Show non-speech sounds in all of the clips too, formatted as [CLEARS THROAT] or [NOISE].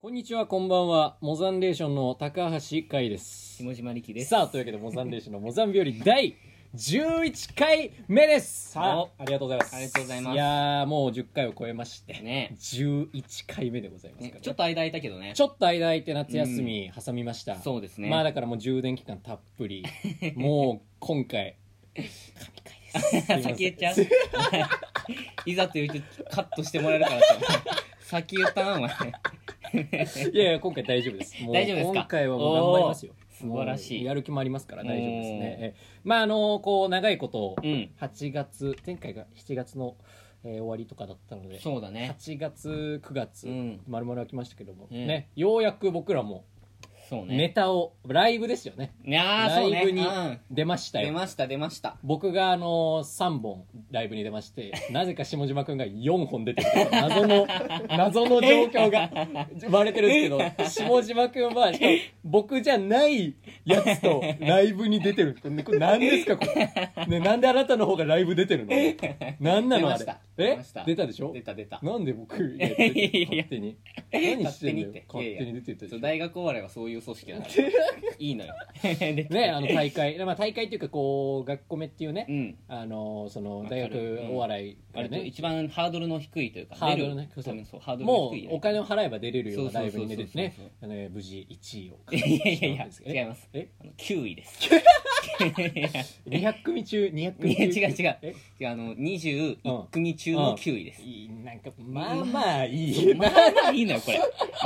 こんにちは、こんばんは。モザンレーションの高橋海です。下島力です。さあ、というわけで、モザンレーションの [LAUGHS] モザン日和第11回目です。さあお、ありがとうございます。ありがとうございますいやー、もう10回を超えまして、ね11回目でございますから、ねねちょっと間空いたけどね。ちょっと間空いて夏休み挟みました。そうですねまあだからもう充電期間たっぷり。[LAUGHS] もう今回、神回です。すいません先言っちゃう [LAUGHS] いざというとカットしてもらえるからさ。先言ったな、お前。[LAUGHS] いやいや、今回大丈夫です。[LAUGHS] もう大丈夫ですか？今回はもう頑張りますよ。素晴らしいやる気もありますから大丈夫ですねまああの、こう、長いこと、うん。8月、前回が7月の、えー終わりとかだったので、そうだね。8月、9月、うん丸々空きましたけども、うんね、ようやく僕らもそうネね。タを、ライブですよね。いやー、ラそうね。イブにうん。出ましたよ。出ました、出ました。僕があの3本ライブに出まして [LAUGHS] なぜか下島くんが4本出てるという謎の [LAUGHS] 謎の状況が [LAUGHS] 生まれてるんですけど下島くんはしかも僕じゃないやつとライブに出てるこれこれ何ですかこれ、ね、なんであなたの方がライブ出てるの？何なのあれ？出ました。え？出ました。出たでしょ？出た出た。なんで僕いやいやいや。勝手に。何してんのよ。勝手にって勝手に出てたでしょ？そう大学お笑いはそういう組織だから。[LAUGHS] いいのよ。[LAUGHS] ねあの大会。まあ大会っていうかこう学校目っていうね、うん。あのその大学お笑いが割とね、一番ハードルの低いというか、ハードルね出る。そう多分そうハードルのもう低いね。お金を払えば出れるようなライブに出てね。無事1位をいやいやいやいやえ？違います。え？あの9位です。[LAUGHS] 200組中200組違う違う。え？違うあの21組中の9位です。いいなんかまあまあいい。まあまあいいのよこれ。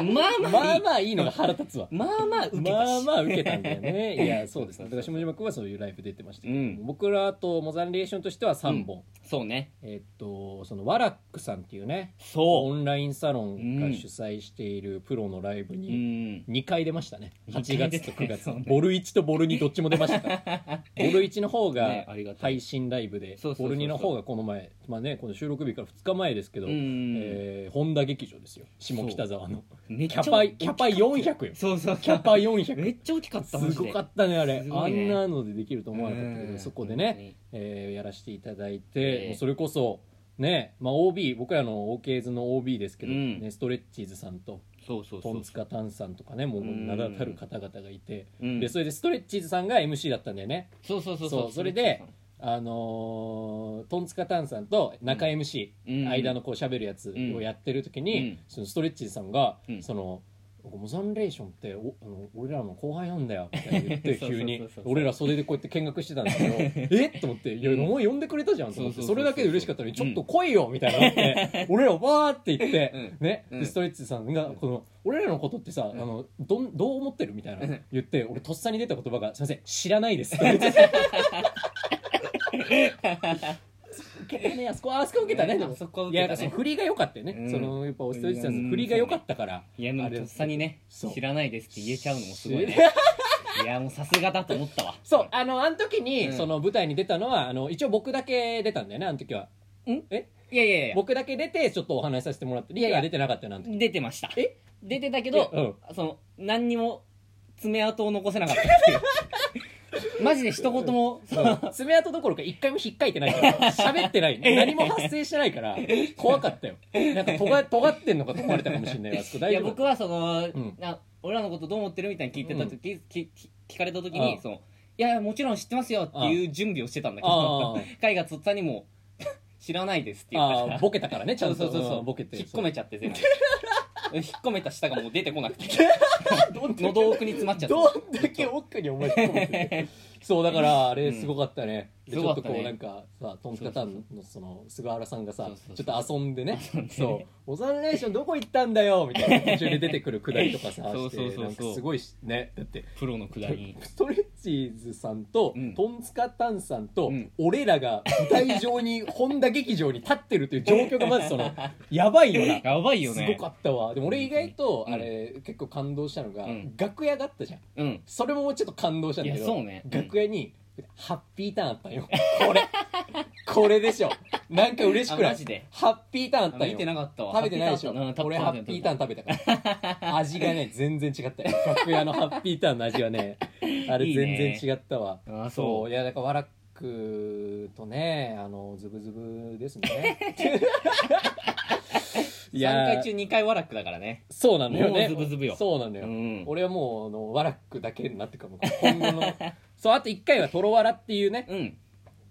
まあままああいい。まあいいのが腹立つわ。まあまあ受けたし。まあまあ受けたんだよね。[LAUGHS] いやそうですね。だから下島君はそういうライブ出てましたけど、うん。僕らとモザンレーションとしては3本、そうね。えっとそのワラックさんっていうねそオンラインサロンが主催しているプロのライブう。うに、ん。2回出ましたね。二8回出た月と9月、ボル1とボル2どっちも出ました [LAUGHS] ボル1の方ねが配信ライブでそうそうそうそう。ボル2の方がこの前まあねこの収録日から2日前ですけど、うん。えー本田劇場ですよ。下北沢の。キャパキャパ400よ。そうそう。キャパ400めっちゃ大きかったすごかったねあれ。ね。あんなのでできると思わなかったけうん。どそこでね、えーやらせていただいて、ええもうそれこそね、まあ、OB 僕らの OK ズの OB ですけど、うん。ね、ストレッチーズさんとそうそうそう。トン。ツカタンさんとかねもううん。名だたる方々がいて、うん。でそれでストレッチーズさんが MC だったんだよね。そうそうそうそう。それであのートンツカタンさんと中 MC、うん。間のこう喋るやつをやってる時に、うん。そのストレッチーズさんが、うん。そのモザンレーションっておあの俺らの後輩なんだよみたいな [LAUGHS] 言って急に。俺ら袖でこうやって見学してたんだけど [LAUGHS] え？っと思って「いやもう呼んでくれたじゃん」と思って。それだけで嬉しかったのに「ちょっと来いよ」みたいにな。っ [LAUGHS] て俺らわーって言ってうん。ね。ストレッチさんがこの俺らのことってさあのどんどう思ってるみたいなうん。言って俺とっさに出た言葉が「すいません知らないです」って。言って受けたねあそこあそこ受けたねでも。あそこはいや受けたねその振りが良かったよね、うん。そのやっぱストレッチさん。の振りが良かったから。いやでもあれとっさにねそう。知らないですって言えちゃうのもすごいね。い。やもうさすがだと思ったわ。そうあのあの時に、うん。その舞台に出たのはあの一応僕だけ出たんだよねあの時は。ん？え？いやいやいや。僕だけ出てちょっとお話しさせてもらって。リいやいやカは出てなかったよなあの時。出てました。え？出てたけいやどその何にも爪痕を残せなかったっていう [LAUGHS] マジで一言も爪痕どころか一回も引っかいてないから喋ってない。[LAUGHS] 何も発生してないから怖かったよ。なんかとが尖ってんのかと思われたかもしれないあそこ。い大丈夫。や僕はその、ん。な俺らのことどう思ってるみたいに聞いてた時、聞かれた時にそのいやもちろん知ってますよっていう準備をしてたんだけあどあ海がつったにも [LAUGHS] 知らないですって言ったからボケたからねちゃんと。そうそうそうそう。ボケて。引っ込めちゃって全部引っ込めた舌がもう出てこなくて。[LAUGHS] 喉奥に詰まっちゃって。どんだけ奥に。て [LAUGHS] るそうだからあれすごかったね、でちょっとこうなんかさトンツカタンのその菅原さんがさちょっと遊んでね。そう「オザンレーションどこ行ったんだよ」みたいな。途中で出てくるくだりとかさ [LAUGHS] すごいしね。だってプロのくだり。ストレッチーズさんと、うん。トンツカタンさんと、うん。俺らが舞台上に本田劇場に立ってるという状況がまずその [LAUGHS] やばいよな。やばいよね。すごかったわ。でも俺意外とうん。あれ、結構感動したのが、うん。楽屋があったじゃん。うん。それもちょっと感動したんだけどいやそうね。うん。楽屋にハッピーターンあったんよ。これ。これでしょ。なんか嬉しくない？あマジで？ハッピーターンあったんよ。見てなかったわ。食べてないでしょ。ハッピーターン俺ハッピーターン食べたから。味がね [LAUGHS] 全然違ったよ。楽屋のハッピーターンの味はね。あれいいね。全然違ったわ。あそう。そう。いやだからワラッククとねあのズブズブですね。[LAUGHS] い3や回中2回ワラックだからね。そうなのよね。もうズブズブよ。そうなのよ、うん。俺はもうあのワラックだけになってくる今後のそうあと1回はトロワラっていうね。うん。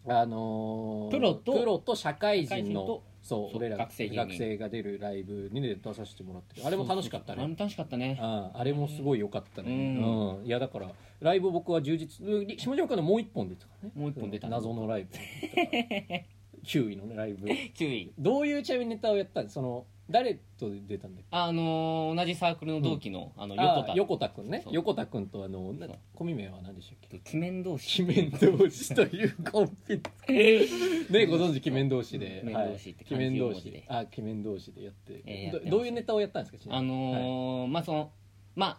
あのープロとプロと社会人の社会人とそうそう俺ら学生芸人。学生が出るライブに、ね、出させてもらってあれも楽しかったね。あれも楽しかったね。ああれもすごい良かったね、うん。うん。いやだからライブ僕は充実下島君のもう一本出てたからね。もう一本出た謎のライブ。[LAUGHS] 9位のねライブ。注意どういうちなみにネタをやったん？その誰と出たんだっけ？あのー同じサークルの同期の、あの横田。あ横田君ね。そう横田君とあのなそう。コミ名は何でしたっけ？鬼面同士。鬼面同士というコンビねご存知鬼面同士で。鬼面同士ってはい。鬼面同漢字四文字で。士あ鬼面同士でやって,ど、えーやってますどういうネタをやったんですか？ちなあみにのーまあそのまあ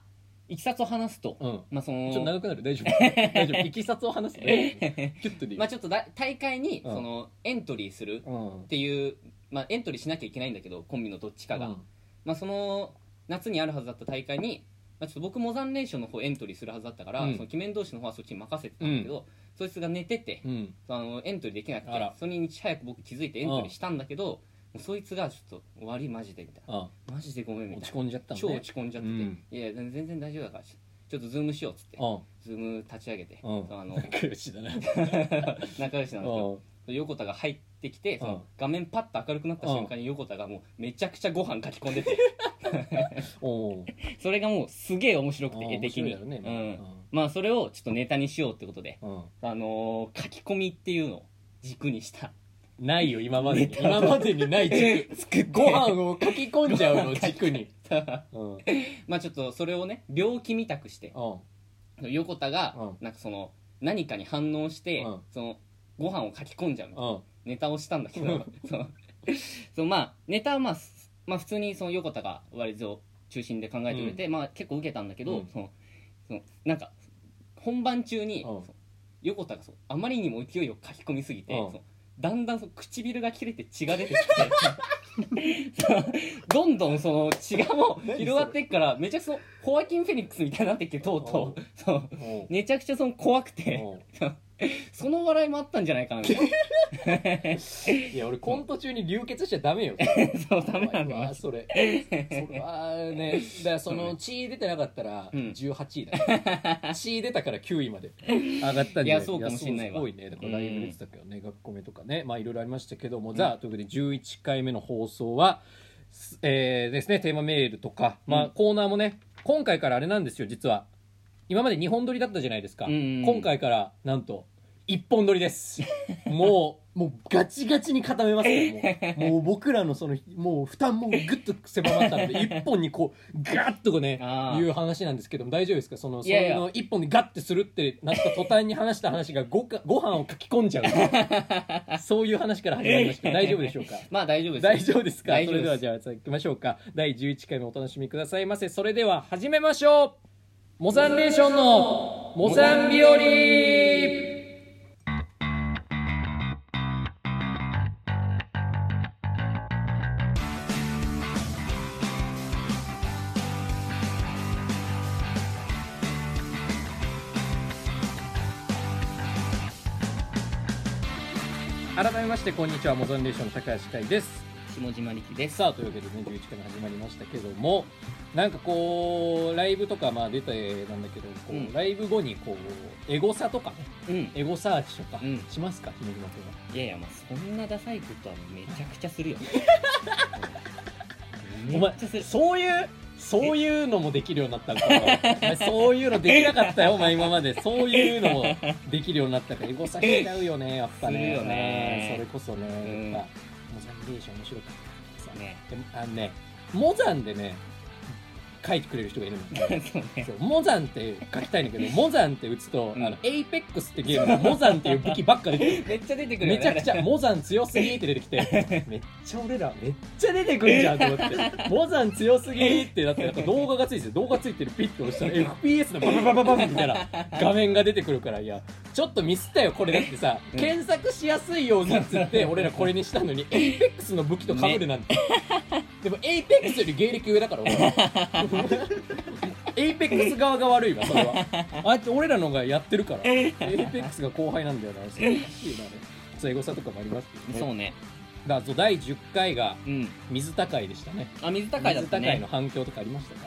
いきさつを話すと、はいうん。まあそのちょっと長くなる？大丈夫？[LAUGHS] 大丈夫？いきさつを話す？[LAUGHS] ねキュッとでいい？まあちょっとだ大会に、うん。そのエントリーするうん。っていう、まあ、エントリーしなきゃいけないんだけどコンビのどっちかが、うん。まあ、その夏にあるはずだった大会に、まあ、ちょっと僕モザンレーションの方エントリーするはずだったから、うん。その鬼面同士の方はそっちに任せてたん。だけど、そいつが寝てて、うん。あのエントリーできなくてそれにいち早く僕気づいてエントリーしたんだけど、もうそいつがちょっと終わりマジでみたいな。あマジでごめんみた落ちいな込んじゃったのね。超落ち込んじゃってて、うん。いや全然大丈夫だからちょちょっとズームしようっつってうんズーム立ち上げて、うん。そのあの仲良しだな [LAUGHS] 仲良しなんですけど横田が入ってきてそうん。の画面パッと明るくなった瞬間に横田がもうめちゃくちゃご飯かき込んでて。[LAUGHS] それがもうすげえ面白くて絵的に、面白いだろうん、まあそれをちょっとネタにしようってことで、うん。あのー書き込みっていうのを軸にした。ないよ今まで。に今までにない軸。[LAUGHS] ご飯を書き込んじゃうの軸にう。ん [LAUGHS] まあちょっとそれをね病気みたくしてうん。横田がうなんかその何かに反応して、うん。そのご飯を書き込んじゃうみたいなうんネタをしたんだけどうん。[LAUGHS] そう。そうまあネタはまあすまあ普通にその横田が割と中心で考えてくれて、まあ結構受けたんだけど、うん。そのそのなんか本番中に、うん。そう横田がそうあまりにも勢いを書き込みすぎて、うん。そうだんだんそう唇が切れて血が出てきて [LAUGHS] そうどんどんその血がもう広がっていくからめちゃくちゃホアキン・フェニックスみたいになってきてとうとう。そううん。めちゃくちゃその怖くて。うん [LAUGHS] [LAUGHS] その笑いもあったんじゃないかな。い [LAUGHS] いや俺コント中に流血しちゃダメよ。な [LAUGHS] そうダメなんだうわそれ。それはねだからその血出てなかったらうん。18位だよ血出たから9位まで。上がったんじゃないいやそうかもしんないすごいね。だからライブ出てたけどね学校目とかね。まあいろいろありましたけども、ん。ザということで11回目の放送はすえーですねテーマメールとか。まあ、うんコーナーもね今回からあれなんですよ実は。今まで2本撮りだったじゃないですか、今回からなんと1本撮りです。[LAUGHS] もうもうガチガチに固めますもうもう僕らのそのもう負担もぐっと狭まったので [LAUGHS] 1本にこうガッとこうねあー。いう話なんですけども大丈夫ですか？そのそいやいや。の1本でガッてするってなった途端に話した話がごかご飯を書き込んじゃう。[LAUGHS] そういう話から始まりました。大丈夫でしょうか？まあ大丈夫です大丈夫ですか？それ大丈夫ではじゃあ行きましょうか。第11回目お楽しみくださいませ。それでは始めましょう。モザンレーションのモザン日和改めましてこんにちは。モザンレーションの高橋海です。下島力です。さあというわけでね11回目始まりましたけどもなんかこうライブとかまあ出てなんだけどこう、うん。ライブ後にこうエゴサとかねうん。エゴサーチとかうん。しますか姫島君は。いやいやまあそんなダサいことはめちゃくちゃするよ。[LAUGHS] お前そういうそういうのもできるようになったんかそういうのできなかったよお前今まで。そういうのもできるようになったからエゴサしちゃうよねやっぱね。するよね。うんそれこそねうんやっぱモザンレーション面白かったね。であのねモザンでね書いてくれる人がいるの。よ [LAUGHS] そうね。そうモザンって書きたいんだけど [LAUGHS] モザンって打つと、うん。あのエイペックスってゲームのモザンっていう武器ばっか出てくるめっちゃ出てくるよね。めちゃくちゃモザン強すぎって出てきて [LAUGHS] めっちゃ俺らめっちゃ出てくるじゃんと思って。モザン強すぎってなってなんか動画がついてて動画ついてるピッと押したら FPS のババババババみたいな画面が出てくるからいやちょっとミスったよこれだってさ、うん検索しやすいようにっつって俺らこれにしたのにエイペックスの武器と被るなんて、でもエイペックスより芸歴上だから俺は。エイペッックス側が悪いわそれは。あえて俺らのがやってるから。エイペックスが後輩なんだよな。それそうエゴサとかもありますけどね。そうね。だからそう第10回がうん。水高いでしたね。あ水高いだった水高いのね反響とかありましたか？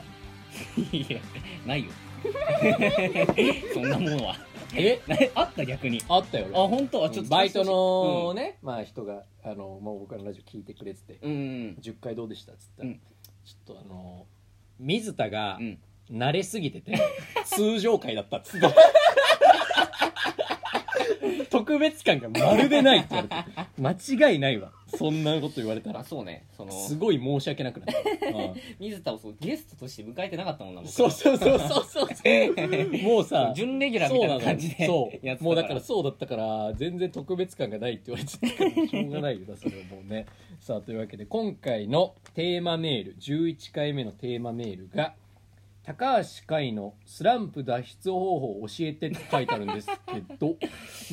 いやないよ。[LAUGHS] そんなものはえ？な [LAUGHS] あった逆に。あったよあ本当？あちょっとバイトのね、まあ人があのもう僕らのラジオ聞いてくれてて。うんうん10回どうでした？っつったら、うん。ちょっとあの水田がうん。慣れすぎてて、[LAUGHS] 通常回だったっつって [LAUGHS] [LAUGHS] 特別感がまるでないって言われて。[LAUGHS] 間違いないわ。そんなこと言われたら。あそうね。そのすごい申し訳なくなった、う [LAUGHS] ん水田をそうゲストとして迎えてなかったもんな僕。そうそうそうそう。そうもうさ準レギュラーみたいな感じでそうもうだからそうだったから全然特別感がないって言われてたからしょうがないよ。なそれはもうね。さあというわけで今回のテーマメール11回目のテーマメールが「高橋海のスランプ脱出方法を教えて」って書いてあるんですけど [LAUGHS]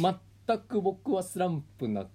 全く僕はスランプな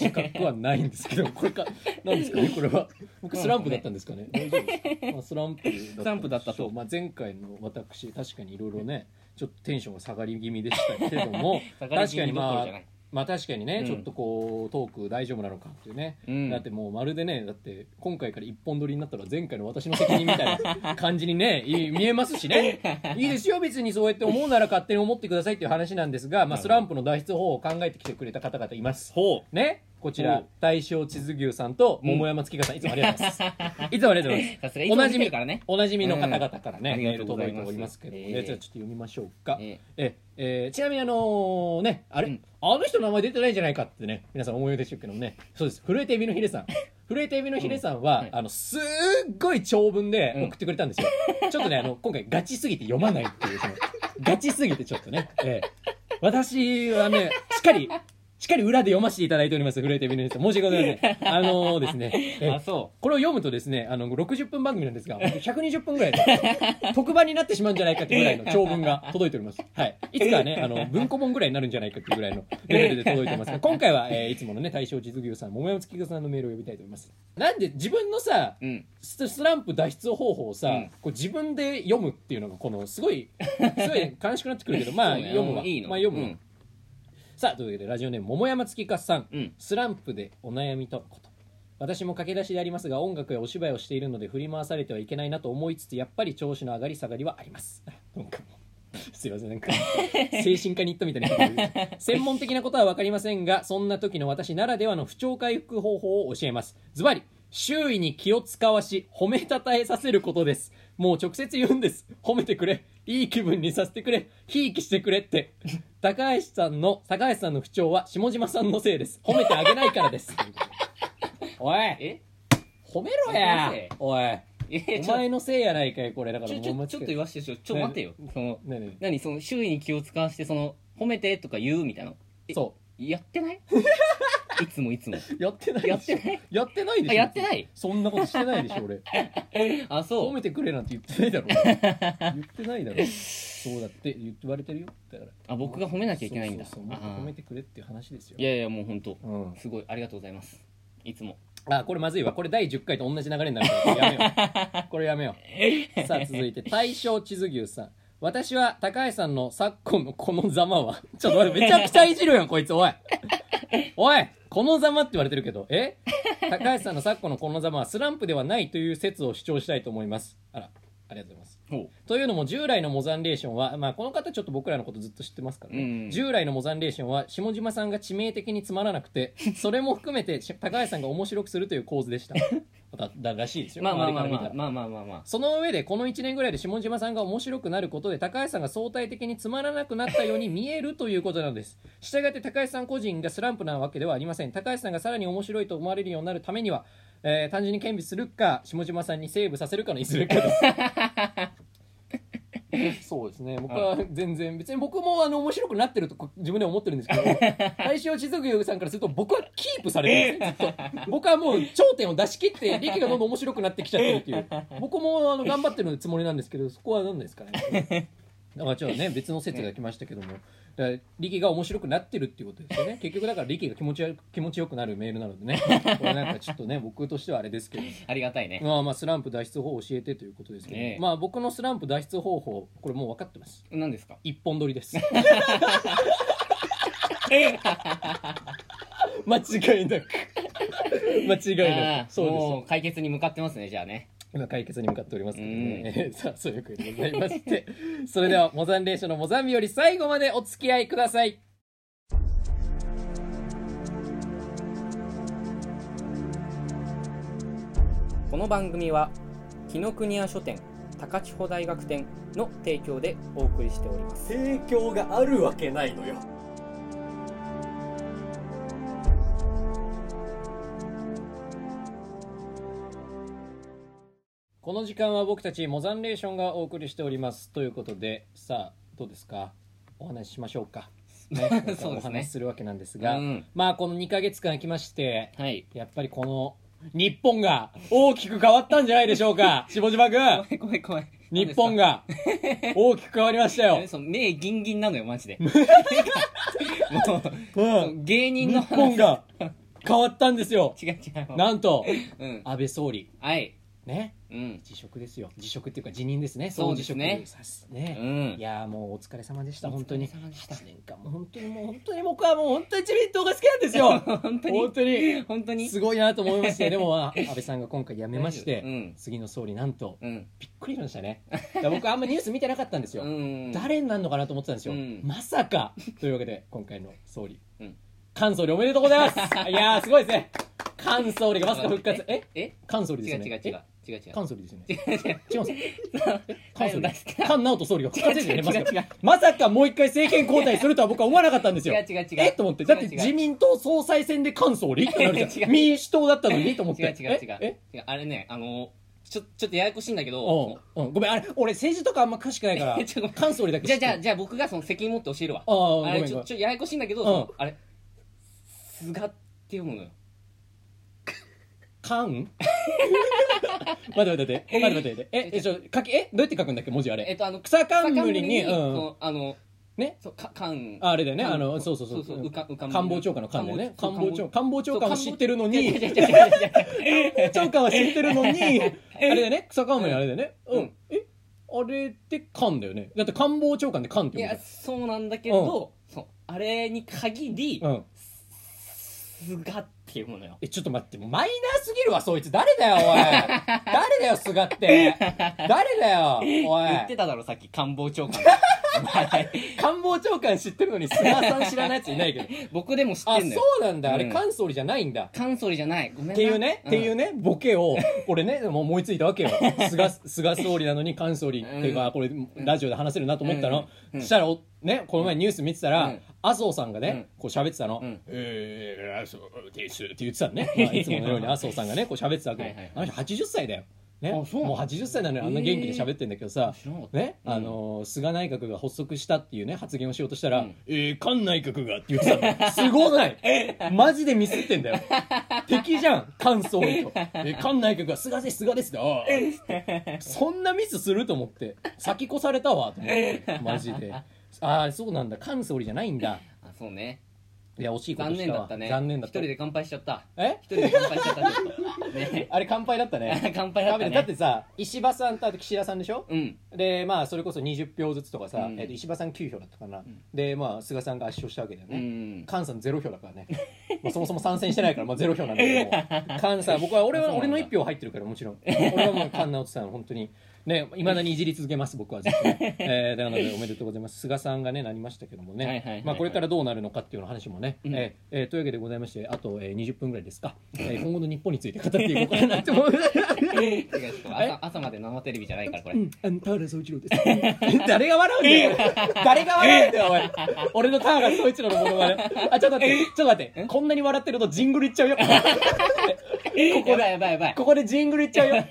自覚はないんですけどこれかなんですかねこれは。僕スランプだったんですかね？[LAUGHS] 大丈夫です。か、まあ、スランプだったスランプだったと。まあ、前回の私確かにいろいろねちょっとテンションが下がり気味でしたけども確かにまあまあ確かにね、うん。ちょっとこうトーク大丈夫なのかっていうね、うん。だってもうまるでねだって今回から一本撮りになったら前回の私の責任みたいな感じにねい [LAUGHS] 見えますしね。いいですよ別にそうやって思うなら勝手に思ってくださいっていう話なんですが、まあ、スランプの脱出方法を考えてきてくれた方々います。ほねこちら大正地図牛さんと桃山月花さん、いつもありがとうございます。[LAUGHS] いつもありがとうございます。さすがいつも見てるからね。おなじみの方々からね、うんメール届いておりますけども、ええ。じゃあちょっと読みましょうか、ええ。えーちなみにあのーねあれ、うん。あの人の名前出てないんじゃないかってね皆さん思いでしょうけどもね。そうです。震えてエビのヒレさん。震えてエビのヒレさんは、あのすっごい長文で送ってくれたんですよ、ちょっとねあの [LAUGHS] 今回ガチすぎて読まないっていうそのガチすぎてちょっとね、ええ。私はねしっかりしっかり裏で読ませていただいております震えてエビのヒレさん申し訳ございません。[LAUGHS] あのーですね、ええ。あそこれを読むとですね、あの、60分番組なんですが、120分ぐらいで、[LAUGHS] 特番になってしまうんじゃないかっていうぐらいの長文が届いております。はい。いつかはね、あの、文庫本ぐらいになるんじゃないかっていうぐらいのレベルで届いてますが、[LAUGHS] 今回は、えーいつものね、大正実業さん、桃山月さんのメールを呼びたいと思います。なんで自分のさ、ううん。ススランプ脱出方法をさ、うん。こう自分で読むっていうのが、この、すごい、すごい悲しくなってくるけど、まあ、ね。読むわ。いいの。まあ、読むわ。うんさあ、というわけで、ラジオネーム、桃山月花さん。うん。スランプでお悩みとのこと。私も駆け出しでありますが音楽やお芝居をしているので振り回されてはいけないなと思いつつやっぱり調子の上がり下がりはあります。[LAUGHS] なんかもう [LAUGHS] すいませんなんか [LAUGHS] 精神科に行ったみたいな専門的なことは分かりませんがそんな時の私ならではの不調回復方法を教えます。ズバリ周囲に気を使わし褒めたたえさせることです。もう直接言うんです。褒めてくれいい気分にさせてくれ。ひいきしてくれって。高橋さんの高橋さんの不調は下島さんのせいです。褒めてあげないからです。[LAUGHS] おい。え？褒めろや。おい。えお前のせいやないかいこれ。だからちょちょちょっと。言わしてちょちょね待ってよ。その何？その周囲に気を使わしてその褒めてとか言うみたいなえ？そやってない？いつもいつも。うやってないでしょ。やってない。やってないでしょ。あやってない。そんなことしてないでしょ俺。[LAUGHS] あそう。褒めてくれなんて言ってないだろ。言ってないだろ。そうだって言われてるよ。だから。あ僕が褒めなきゃいけないんだ。そうそうそう。もっとあー褒めてくれっていう話ですよ。いやいやもう本当うん。すごいありがとうございます。いつも。あこれまずいわ。これ第10回と同じ流れになるから。やめよう。[LAUGHS] これやめよう。さあ続いて大正地図牛さん。私は高橋さんの昨今のこのざまは。ちょっと待ってめちゃくちゃいじるやんこいつ。おい。おいこのざまって言われてるけどえ？[LAUGHS] 高橋さんの昨今のこのざまはスランプではないという説を主張したいと思います。あらありがとうございます。というのも従来のモザンレーションは、まあ、この方ちょっと僕らのことずっと知ってますからね、うん。従来のモザンレーションは下島さんが致命的につまらなくて [LAUGHS] それも含めてし高橋さんが面白くするという構図でした。[LAUGHS] だだらしいですよ。まあまあまあまあまあまあまあまあ。その上でこの1年ぐらいで下島さんが面白くなることで高橋さんが相対的につまらなくなったように見えるということなのです。したがって高橋さん個人がスランプなわけではありません。高橋さんがさらに面白いと思われるようになるためには、えー単純に兼備するか下島さんにセーブさせるかのいずれかです。[LAUGHS] そうですね。僕は全然別に僕もあの面白くなってるとこ自分では思ってるんですけど [LAUGHS] 大正地図牛さんからすると僕はキープされてるんですよ。ずっと。僕はもう頂点を出し切って力がどんどん面白くなってきちゃってるっていう。[LAUGHS] 僕もあの頑張ってるつもりなんですけどそこは何ですかね。だからちょっとね別の説が来ましたけども、だから力が面白くなってるっていうことですよね。[LAUGHS] 結局だから力が気持ちよ気持ちよくなるメールなのでね。[LAUGHS] これなんかちょっとね僕としてはあれですけど。ありがたいね。まあまあスランプ脱出法を教えてということですけど、ねえ。まあ僕のスランプ脱出方法これもう分かってます。何ですか？一本取りです。[LAUGHS] 間違いなく。間違いなく。そうですもう解決に向かってますねじゃあね今解決に向かっておりますけどね、[LAUGHS] さあそういうことでございまして。[LAUGHS] それではモザンレーションのモザンビより最後までお付き合いください。この番組は紀ノ国屋書店高千穂大学店の提供でお送りしております。提供があるわけないのよこの時間は僕たちモザンレーションがお送りしております。ということでさあどうですか？お話ししましょうか、ね [LAUGHS] そうですね。お話しするわけなんですが、うん。まあこの2ヶ月間空きましてはい。やっぱりこの日本が大きく変わったんじゃないでしょうか？[LAUGHS] 下島君。怖い怖い怖い。日本が大きく変わりましたよ。え、[LAUGHS] そう目ギンギンなのよマジで。もうん。う芸人日の本が変わったんですよ。違う違う。なんとうん。安倍総理。はいね。うん。辞職ですよ。辞職っていうか辞任ですね。そうですね。ね、うん。いやーもうお疲れ様でした本当に様でした。8年間もう本当にもう本当に僕はもう本当に自民党が好きなんですよ。[LAUGHS] 本当に。本当に。本当に。すごいなと思いまして。[LAUGHS] でもまあ安倍さんが今回辞めまして、うん。次の総理なんとうん。びっくりしましたね。[LAUGHS] 僕あんまニュース見てなかったんですよ、うん。誰になるのかなと思ってたんですよ、うん。まさか。というわけで今回の総理、うん。菅総理おめでとうございます。いやーすごいですね。菅総理がまさか復活。え？え？菅総理です違う違う違う違う違う。え菅総理ですよね。違う違う。違うんですかえ菅総理菅直人総理がまさ違う違う違う。かまさかもう一回政権交代するとは僕は思わなかったんですよ。[LAUGHS] 違う違う違う。え？と思って。だって自民党総裁選で菅総理ってなるじゃ違うん民主党だったのに？と思って。違う違う違う。え？あれねあのちょちょっとややこしいんだけど。うんう。んごめんあれ俺政治とかあんま詳しくないから菅総理だけじゃあじゃあじゃあ僕がその責任持って教えるわ。あれちょちょややこしいんだけど、あれ菅って読むのよかん待って待って。待って待って待って。ええちょ書きえどうやって書くんだっけ？文字あれ。えっとあの草冠に草うん。あのね？そうかかんああれだよね。官あのそうそうそう。そうかうか官房長官の官だよね。官房長官官房長官は知ってるのに。違う違う違う違う違う。長官は知ってるのに。あれだよね。草冠あれだよね。ううん。んえあれって官だよね。だって官房長官で官ってい読むやそうなんだけど、そうあれに限りうん菅っていうものよ。えちょっと待ってマイナーすぎるわそいつ。誰だよおい。[LAUGHS] 誰だよ菅って。[LAUGHS] 誰だよおい。言ってただろさっき官房長官 [LAUGHS] 官房長官知ってるのに菅さん知らないやついないけど。僕でも知っあてんのよ。そうなんだ。あれうん菅総理じゃないんだ。菅総理じゃない。ごめんな。っていうね、っていうねね、ボケを、俺ね、もう思いついたわけよ。菅、菅総理なのに菅総理っていうか、これ、ラジオで話せるなと思ったの。うん。そしたら、おね、この前ニュース見てたら、うん。麻生さんがね、うん。こう喋ってたの。うん。えー、麻生です。って言ってたのね。まあ、いつものように麻生さんがね、こう喋ってたわけよ。はいはいはい。あの人80歳だよ。ね、もう80歳なのにあんな元気で喋ってんだけどさ、ね、うんあのー菅内閣が発足したっていうね発言をしようとしたら、うん。えー、菅内閣がって言ってたの。[LAUGHS] すごない。マジでミスってんだよ。[LAUGHS] 敵じゃん菅総理と、えー、菅内閣が菅です菅ですってそんなミスすると思って先越されたわと思って。マジで。ああそうなんだ。菅総理じゃないんだ。あそうねいや惜しいこと残したわ。念だったね。残念だった。一人で乾杯しちゃった。え？一人で乾杯しちゃった。ちょっとね。あれ乾杯だったね。[LAUGHS] 乾杯だったね。だ。ってさ石破さんとあと岸田さんでしょ？うん。でまあそれこそ20票ずつとかさ、うん。えっと石破さん9票だったかな、ん。でまあ菅さんが圧勝したわけだようね、ん。菅さんゼロ票だからね。まあそもそも参戦してないから、まあ、ゼロ票なんだけども。[LAUGHS] 菅さん僕は俺はそうなんだ。俺の1票入ってるからもちろん。[LAUGHS] 俺はもう菅直人さん本当にねいまだにいじり続けます僕は。ずっとね、えー、なのでおめでとうございます。菅さんがねなりましたけどもね、はいはいはいはい。まあ、これからどうなるのかっていうの話もね、うん。えーえーというわけでございましてあと、えー、20分ぐらいですか、えー今後の日本について語っていこうかなと思う。[LAUGHS] 朝朝まで生テレビじゃないからこれ。うん、あの田原総一郎です。[LAUGHS] 誰が笑うんだよ。誰が笑うんだよ、おい。俺の田原総一郎のものまね。あ、ちょっと待って、ちょっと待って。こんなに笑ってるとジングルいっちゃうよ。ここで、いやばいやばい。ここでジングルいっちゃうよ。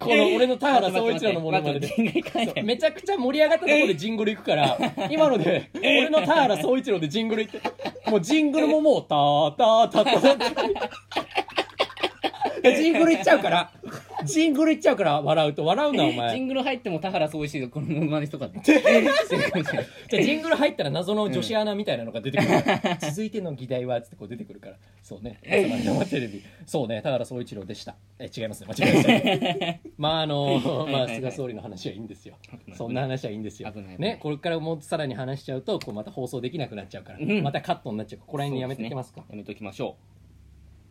この俺の田原総一郎のものまねで。めちゃくちゃ盛り上がったところでジングルいくから、[LAUGHS] 今ので、俺の田原総一郎でジングルいって、もうジングルももう、たーたーたーたーって。[LAUGHS] ジングルいっちゃうから、[LAUGHS] ジングルいっちゃうから笑うと。笑うなおジ前ングル入っても田原総一がこのモノマネとかでして。るかもしれないじゃあジングル入ったら謎の女子アナみたいなのが出てくる、[LAUGHS] 続いての議題はつってこう出てくるから。そうね。朝まで生テレビ。そうね。田原総一郎でした。え違いますね。間違えました [LAUGHS] まああのまあ菅総理の話はいいんですよ。そんな話はいいんですよ。危ない。ね。これからもうさらに話しちゃうとこうまた放送できなくなっちゃうから、うん。またカットになっちゃうからここら辺にやめていきますか。やめときましょ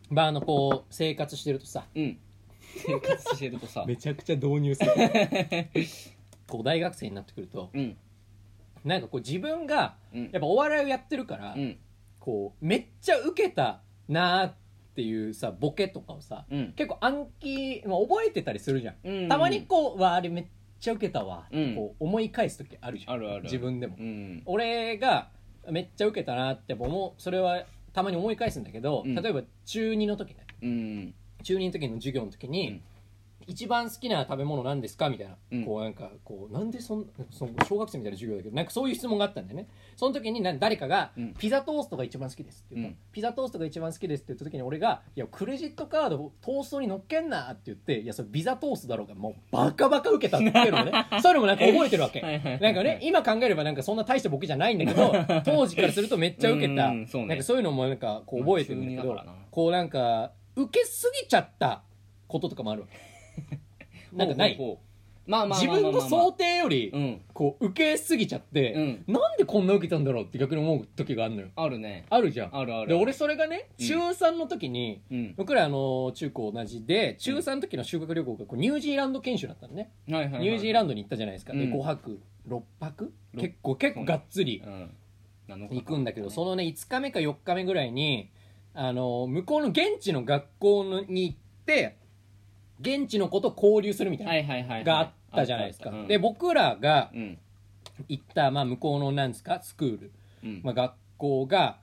まああのこう生活してるとさううん生活してるとさ。めちゃくちゃ導入する。こう大学生になってくるとうん。なんかこう自分がうん。やっぱお笑いをやってるから、うん。こうめっちゃウケたなーっていうさボケとかをさうん。結構暗記、まあ、覚えてたりするじゃん、うん。たまにこうわあれめっちゃウケたわ、うん。こう思い返す時あるじゃん。あるある自分でも、うん。俺がめっちゃウケたなって思うそれはたまに思い返すんだけど、うん。例えば中2の時ね。うん中2の時の授業の時に、うん。一番好きな食べ物なんですか？みたいな、うん。こうなんかこうなんでそんその小学生みたいな授業だけどなんかそういう質問があったんだよね。その時にな誰かが、うん。ピザトーストが一番好きです」って言った、うん。ピザトーストが一番好きです」って言った時に俺が「いやクレジットカードをトーストに乗っけんな」って言って「いやそれビザトーストだろうがもうバカバカ受けたっていうのをね [LAUGHS] そういうのもなんか覚えてるわけ。なんかね今考えればなんかそんな大したボケじゃないんだけど当時からするとめっちゃ受けた。ね。なんかそういうのもなんかこう覚えてるんだけどこうなんか受けすぎちゃったこととかもあるわけ。[LAUGHS] なんかない？まあまあ自分の想定よりうんこう受けすぎちゃって、うん。なんでこんな受けたんだろうって逆に思う時があるのよ。あるね。あるじゃん。あるある。で俺それがねうん。中3の時に、うん。僕らあの中高同じで中3の時の修学旅行がこうニュージーランド研修だったのね、はいはいはいニュージーランドに行ったじゃないですか、でうん。5泊6泊？ろ結構結構がっつりうん。7日行くんだけどそのね5日目か4日目ぐらいにあの向こうの現地の学校のに行って現地の子と交流するみたいなはいはいはいはい。があったじゃないですか、で僕らがうん。行った、まあ、向こうのなんですかスクール、うん。まあ、学校が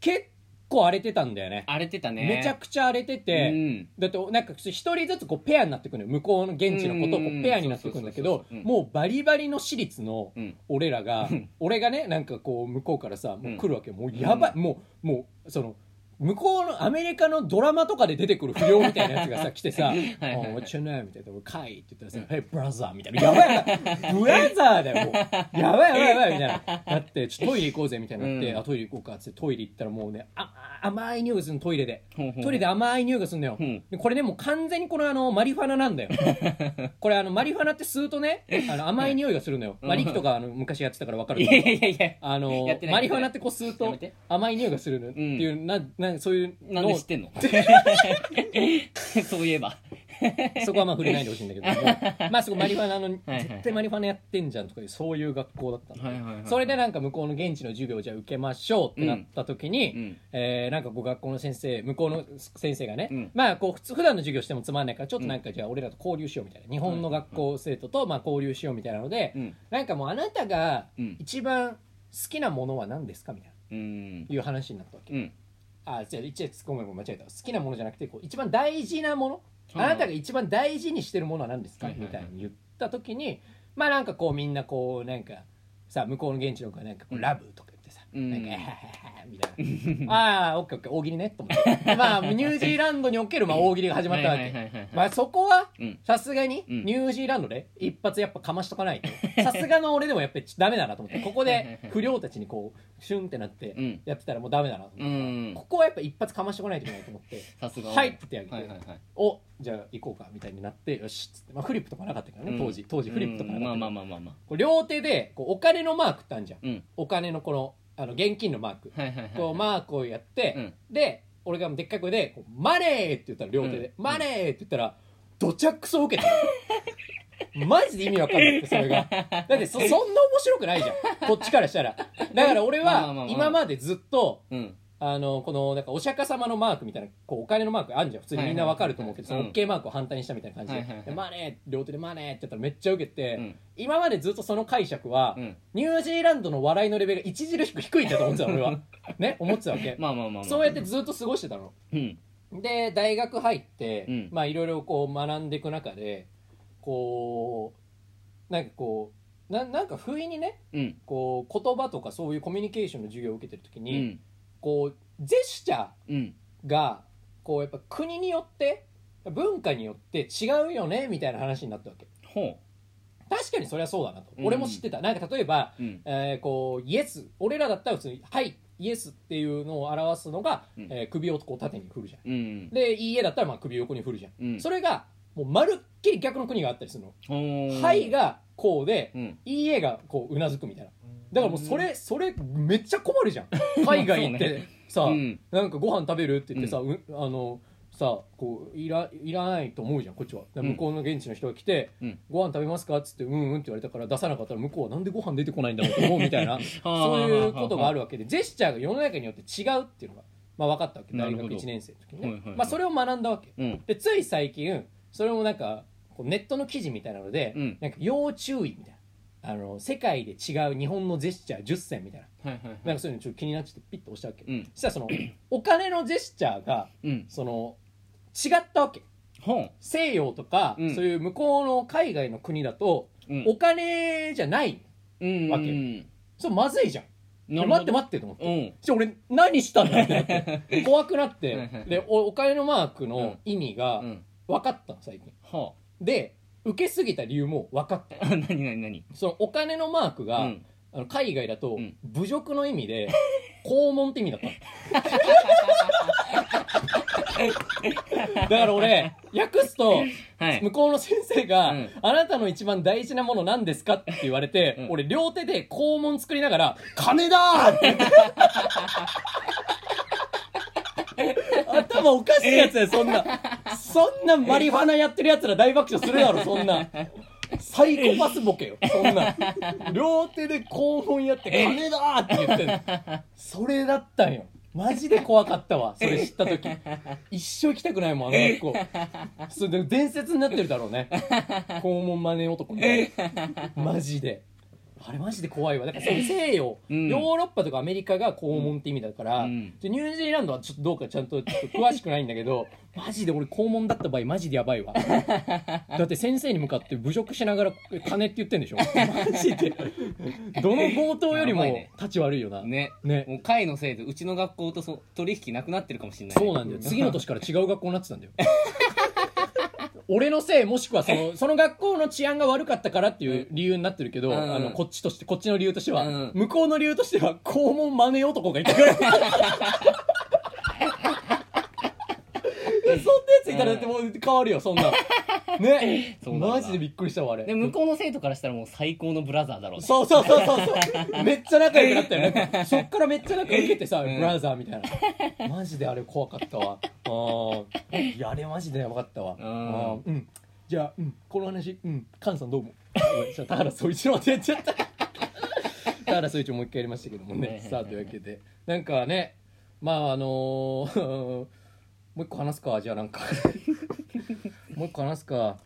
結構荒れてたんだよね。荒れてたね。めちゃくちゃ荒れてて、うん。だってなんか一人ずつこうペアになってくる向こうの現地の子とこうペアになってくるんだけどもうバリバリの私立のうん。俺らがうん。俺がねなんかこう向こうからさもううん来るわけよ。もうやばい、もうもうその向こうのアメリカのドラマとかで出てくる不良みたいなやつがさ来てさ「[LAUGHS] いはいはい。おい What's your name?」みたいな「カイ」って言ったらさ「Hey brother」みたいな「やばいやばいブラザーだよもうやばいやばいやばい」みたいな。なって「ちょっとトイレ行こうぜ」みたいになって「うん。あトイレ行こうか」っつってトイレ行ったらもうねあ甘い匂いがするのトイレで。トイレで甘い匂いがするんだよ、うん。でこれねもう完全にこれあのマリファナなんだよ。これあのマリファナって吸うとねあの甘い匂いがするのよ、うん。まあ、リキとかあの昔やってたから分かる。いけどやいやいや。あのマリファナってこう吸うと甘い匂いがするのっていう、ななそういうなんで知ってんの？[LAUGHS] [LAUGHS] そういえば [LAUGHS] そこはまあ触れないでほしいんだけども。[LAUGHS] まあそこマリファナのはいはい。絶対マリファナやってんじゃんとかいうそういう学校だったの、はいはいはいそれでなんか向こうの現地の授業をじゃあ受けましょうってなった時に、うん。えーなんかこう学校の先生向こうの先生がね、うん。まあこう普通普段の授業してもつまんないからちょっとなんかじゃあ俺らと交流しようみたいな。日本の学校生徒とまあ交流しようみたいなので、うん。なんかもうあなたがうん。一番好きなものは何ですかみたいうん。ないう話になったわけ、うん。あじゃあ一応ごめん間違えた。好きなものじゃなくてこう一番大事なものうんあなたが一番大事にしてるものは何ですか？はいはいはい。みたいに言った時にまあなんかこうみんなこうなんかさ向こうの現地の子がなんかこううん。ラブとか言ってさ、うん。なんか「えへへへ」みたいな。ああオッケーオッケー。大喜利ねと思って。[LAUGHS] まあニュージーランドにおけるまあ大喜利が始まったわはいはいけはいはい。まあそこはうん。さすがにうん。ニュージーランドで一発やっぱかましとかないと。[LAUGHS] さすがの俺でもやっぱりダメだなと思って。ここで不良たちにこうシュンってなってうん。やってたらもうダメだなとう思って、ん。ここはやっぱ一発かましとかないといけないと思って。さすが。はいって言ってあげて、はいはいはい。おじゃあ行こうかみたいになってよしっつって、まあ、フリップとかなかったからね、うん。当時。当時フリップとかなかったまあまあまあまあまあ。こう両手でこうお金のマークってあるじゃん。うん。お金のこのあの現金のマーク、はいはいはいこうマークをやって、うん。で俺がでっかい声でこう「マネー!」って言ったら両手で「うん。マネー!」って言ったらどちゃくそ受けたの [LAUGHS] マジで意味わかんないってそれが。だってそそんな面白くないじゃん。こっちからしたら。だから俺 [LAUGHS] まあまあまあまあ。は今までずっとうんあのこのなんかお釈迦様のマークみたいなこうお金のマークあるじゃん。普通にみんなわかると思うけど、その OK マークを反対にしたみたいな感じで,、マネー両手でマネーって言ったらめっちゃ受けて、うん今までずっとその解釈は、うん。ニュージーランドの笑いのレベルが著しく低いんだと思ってたの俺は。ね？思ってたわけ、まあまあまあまあ。そうやってずっと過ごしてたの。うん。で大学入って、うん。まあいろいろこう学んでいく中でこうなんかこうななんか不意にねうん。こう言葉とかそういうコミュニケーションの授業を受けてる時うに、んこうジェスチャーうん。がこうやっぱ国によって文化によって違うよねみたいな話になったわけ。ほ確かにそれはそうだなと、うん。俺も知ってた。なんか例えば、ううん。えーこうイエス。俺らだったら普通に「はいイエス」っていうのを表すのが、うん。えー首をこう縦に振るじゃん。うんで「いいえ」だったらまあ首を横に振るじゃん、うん。それがもうまるっきり逆の国があったりするの。はいがこうで、うん。いいえがこううなずくみたいなだからもうそれ、それめっちゃ困るじゃん。[LAUGHS] 海外行って、さ、うん。なんかご飯食べるって言ってさ、うあのさこういらいらないと思うじゃんこっちは。向こうの現地の人が来て、うん。ご飯食べますかっつってうんうんって言われたから出さなかったら向こうはなんでご飯出てこないんだろうと思うみたいな [LAUGHS] そういうことがあるわけでジェスチャーが世の中によって違うっていうのが、まあ、分かったわけ大学なるほど。1年生の時にね、はいはいはい。まあ、それを学んだわけ。うん。でつい最近それもなんかこうネットの記事みたいなので、うん。なんか要注意みたいなあの世界で違う日本のジェスチャー10選みたいな。はいはいはい。なんかそういうのちょっと気になっちゃってピッと押したわけ、うん。そしたらその [CLEARS THROAT] お金のジェスチャーがうん。その違ったわけ。西洋とか、うん。そういう向こうの海外の国だと、うん。お金じゃないうんわけうん。そうまずいじゃん。待って待ってと思って、うん。じゃあ俺何したんだって。[LAUGHS] 怖くなって。でおお金のマークの意味がうん。分かったの最近。はで受けすぎた理由も分かった。あ [LAUGHS] 何何何？そのお金のマークが、うん。あの海外だとうん。侮辱の意味で肛門って意味だったの。だから俺訳すとはい。向こうの先生が、うん。あなたの一番大事なもの何ですか?」って言われて、うん。俺両手で肛門作りながら「金だ!」って。[LAUGHS] 頭おかしいやつだよそんなそんなマリファナやってるやつら大爆笑するだろそんな。サイコパスボケよそんな。両手で肛門やって「金だ!」って言ってんの。それだったんよ。マジで怖かったわそれ知った時。一生行きたくないもんあの学校それで伝説になってるだろうね。肛門真似男みたいな。マジで。あれマジで怖いわ。だからその西洋、うん。ヨーロッパとかアメリカが肛門って意味だから、うんでニュージーランドはちょっとどうかちゃんと詳しくないんだけど [LAUGHS] マジで俺肛門だった場合マジでやばいわ。[LAUGHS] だって先生に向かって侮辱しながら金って言ってんでしょ？マジで。どの強盗よりも立ち悪いよな。ね。ね。もう会のせいでうちの学校とそ取引なくなってるかもしれないそうなんだよ。次の年から違う学校になってたんだよ俺のせいもしくはそのその学校の治安が悪かったからっていう理由になってるけど、うん。あのこっちとしてこっちの理由としては、うん。向こうの理由としては肛門真似男がいたから [LAUGHS] そんなやついたらだってもう変わるよそんなね。[LAUGHS] そうなんだ。マジでびっくりしたわあれ。で向こうの生徒からしたらもう最高のブラザーだろうね。そうそうそうそうそう。[LAUGHS] めっちゃ仲良くなったよね。[LAUGHS] そっからめっちゃ仲良くてさ、うんブラザーみたいな。マジであれ怖かったわ。あー。いやあれマジでやばかったわ。うん。あー。うん。じゃあ、うん、この話。うん。菅さんどうもじゃあ田原総一郎って言っちゃった。田原総一郎もう一回やりましたけどもね。さあというわけで。なんかねまああのーもう一個話すかじゃあなんか。[LAUGHS] もう一個話すか。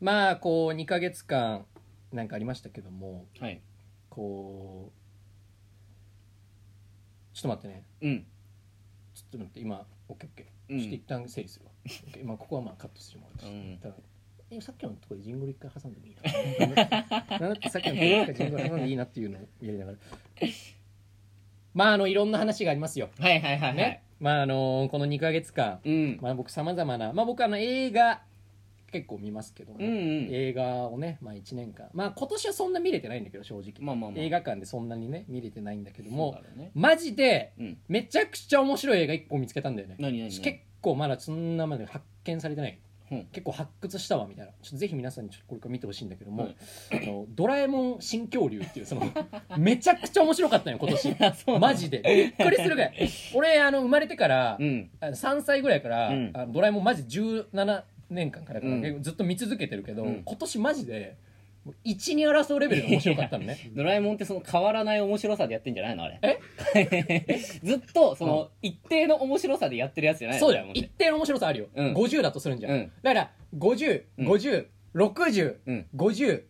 まあこう2ヶ月間なんかありましたけども。はい。こうちょっと待ってね。うん。ちょっと待って今 OKOK うん。ちょっと一旦整理するわ、OK まあここはまあカットしてもらううん。ただえさっきのところでジングル一回挟んでもいいななんだってさっきのところで一回ジングル挟んでいいなっていうのをやりながらまああのいろんな話がありますよ。はいはいはいはい、ね。まああのこの2ヶ月間。うん。まあ僕さまざまなまあ僕あの映画結構見ますけどね、うんうん。映画をね、まあ、1年間。まあ今年はそんな見れてないんだけど正直、まあまあまあ。映画館でそんなにね見れてないんだけどそうもだろうね。マジでうん。めちゃくちゃ面白い映画1個見つけたんだよね。何何何？結構まだそんなまで発見されてないうん。結構発掘したわみたいな。ちょっとぜひ皆さんにちょっとこれから見てほしいんだけども、はいあのドラえもん新恐竜っていうそのめちゃくちゃ面白かったのよ [LAUGHS] 今年。マジで。びっくりするぐらい。俺あの生まれてから、うん。あの3歳ぐらいから、うん。あのドラえもんマジ17年間からかな、うん。ずっと見続けてるけど、うん。今年マジで1に争うレベルで面白かったのね。[LAUGHS] ドラえもんってその変わらない面白さでやってんじゃないのあれ。え？[LAUGHS] ずっとその一定の面白さでやってるやつじゃないのそうだよ。一定の面白さあるよ、うん。50だとするんじゃん、うん。だからうん。50506050、うん。50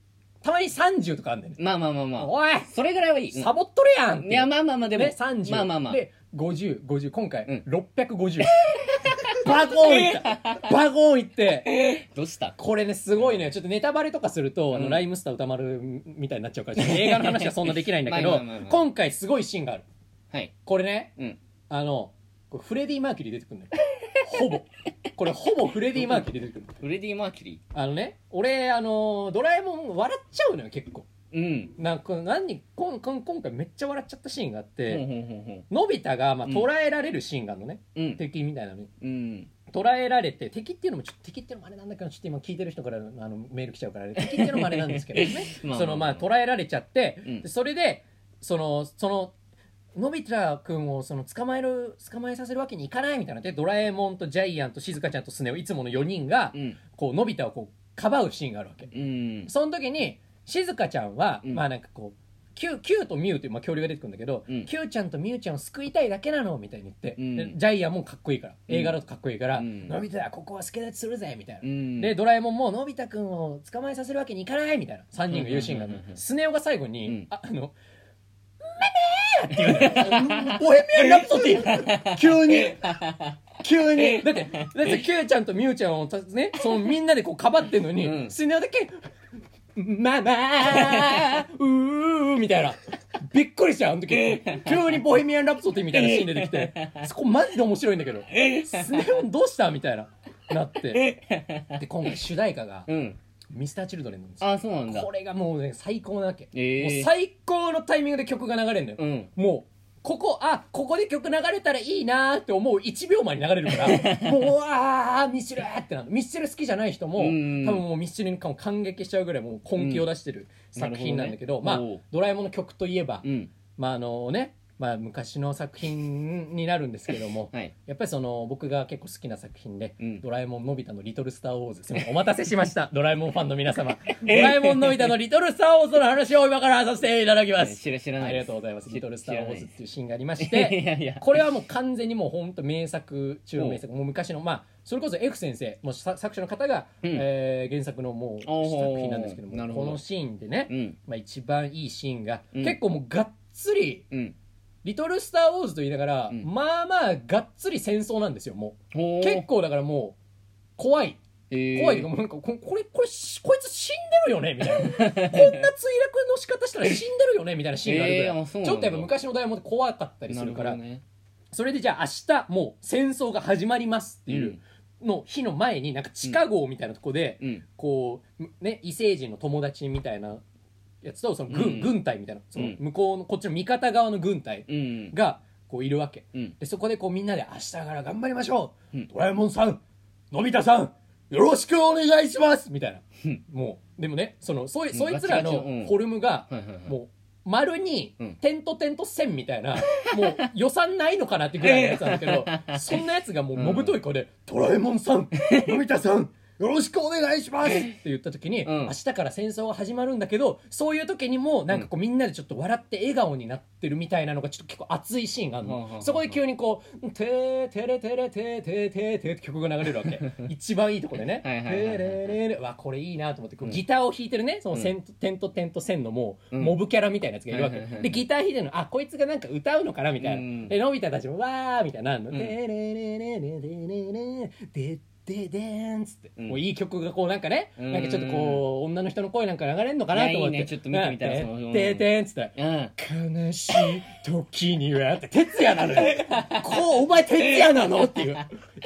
たまに30とかあるんだよね、まあまあまあまあ。おい！それぐらいはいい、うん。サボっとるやんっていやまあまあまあでも、ね、30まあまあまあ。で5050今回、うん。650バコーンいった。バコーンいって。どうした？これねすごいね。ちょっとネタバレとかすると、あのうんライムスター歌丸みたいになっちゃうからちょっと映画の話はそんなできないんだけど [LAUGHS] まあまあまあまあ。今回すごいシーンがある。はい。これねうん。あのこれフレディ・マーキュリー出てくるんだよ。ほぼ。これほぼフレディ・マーキュリー出てくるフレディ・マーキュリあのね俺あのドラえもん笑っちゃうのよ結構。ーうん。なんか何こんこん今回めっちゃ笑っちゃったシーンがあって、のび太が、まあ、うん。捕らえられるシーンがあるのね、うん。敵みたいなのに。うん。捕らえられて敵っていうのもちょっと敵っていうのもあれなんだけどちょっと今聞いてる人からあのメール来ちゃうから敵っていうのもあれなんですけどね。[LAUGHS] まあそのまあ捕らえられちゃって、うん。でそれでそのそののび太くんをその捕まえる捕まえさせるわけにいかないみたいな。でドラえもんとジャイアンと静香ちゃんとスネ夫いつもの4人がうん。こうのび太をこうかばうシーンがあるわけ。うん。その時に静香ちゃんは、うん。まあなんかこうキュキューとミュウという、まあ、恐竜が出てくるんだけど、うん。キューちゃんとミュウちゃんを救いたいだけなのみたいに言って、うん。でジャイアンもかっこいいから映画だとかっこいいから、うん。のび太はここは助太刀するぜみたいな、うん。でドラえもんものび太くんを捕まえさせるわけにいかないみたいな3人が言うシーンがある。うん。うんうんうんスネ夫が最後に、うん。ああの「めめー!」って言うボヘミアン・ラプソディ急に。急に。だってだってキューちゃんとミュウちゃんをたねそのみんなでこうかばってんのに、うん。スネ夫だけ「ママーうー」みたいな。びっくりしちゃうあの時。急にボヘミアン・ラプソディみたいなシーン出てきて。そこマジで面白いんだけど。スネ夫どうしたみたいななって。で今回主題歌がうん。ミスターチルドレンなんですよ。あそうなんだ。これがもうね最高なわけ、えーもう最高のタイミングで曲が流れるのよ、うん。もうここあここで曲流れたらいいなーって思う1秒前に流れるから [LAUGHS] もううわーミスチルーってなる。ミスチル好きじゃない人も多うん。分もうミスチルに感激しちゃうぐらいもう根気を出してる作品なんだけど,、まあドラえもんの曲といえば、うん。まああのねまあ昔の作品になるんですけれども [LAUGHS] はい。やっぱりその僕が結構好きな作品で、うん。ドラえもんのび太のリトルスターウォーズ。お待たせしました。[LAUGHS] ドラえもんファンの皆様。ドラえもんのび太のリトルスターウォーズの話を今からさせていただきます。知ら知らないありがとうございます。リトルスター・ウォーズっていうシーンがありましいて、これはもう完全にもう本当名作中の名作、もう昔の、まあ、それこそ F 先生、も作者の方が、うん。えー原作のもう作品なんですけども、このシーンでね、うん。まあ一番いいシーンが、うん。結構もうがっつり、うんリトルスター・ウォーズと言いながら、うん。まあまあがっつり戦争なんですよ、もう。結構だからもう、怖い。えー。怖い。もうなんかここれこれしこいつ死んでるよねみたいな。[LAUGHS] こんな墜落の仕方したら死んでるよねみたいなシーンがあるぐら。ちょっとやっぱ昔のダイヤモンド怖かったりするからね。それでじゃあ明日もう戦争が始まりますっていうの日の前になんか地下壕みたいなとこで、うん。こうね異星人の友達みたいなやつとその軍,、うん。軍隊みたいなそのうん。向こうのこっちの味方側の軍隊うん。がこういるわけ。うん。でそこでこうみんなで明日から頑張りましょう、うん。ドラえもんさんのび太さんよろしくお願いします。みたいな。うん。もうでもねそのそいうん。そいつらのガチガチうん。フォルムがはいはいはい。もう丸にうん。点と点と線みたいなもう予算ないのかなってぐらいのやつなんだけど [LAUGHS] そんなやつがもうのぶとい声で「ドラえもんさん [LAUGHS] のび太さんよろしくお願いします! [LAUGHS]」って言った時にうん。明日から戦争が始まるんだけどそういう時にもなんかこうみんなでちょっと笑って笑顔になってるみたいなのがちょっと結構熱いシーンがあるうんうんうんうん。のそこで急にこう「てーてれてれてーてーてーてー」って曲が流れるわけ。一番いいとこでね「[LAUGHS] はいはいはいはい。てれれれわこれいいなと思って。こうギターを弾いてるね。その線と点と点と線のもううん。モブキャラみたいなやつがいるわけ。はいはいはいはい。でギター弾いてるのあこいつがなんか歌うのかなみたいうん。なでのび太たちもわーみたいな。のうん。でれれれれれれれでででーんっつって。うん。もういい曲がこうなんかねうん。なんかちょっとこう女の人の声なんか流れるのかなと思って。いやいいねちょっと見てみたんそのでででーんっつって。うん。悲しい時にはって哲也なのよ。[LAUGHS] こうお前哲也なのっていう。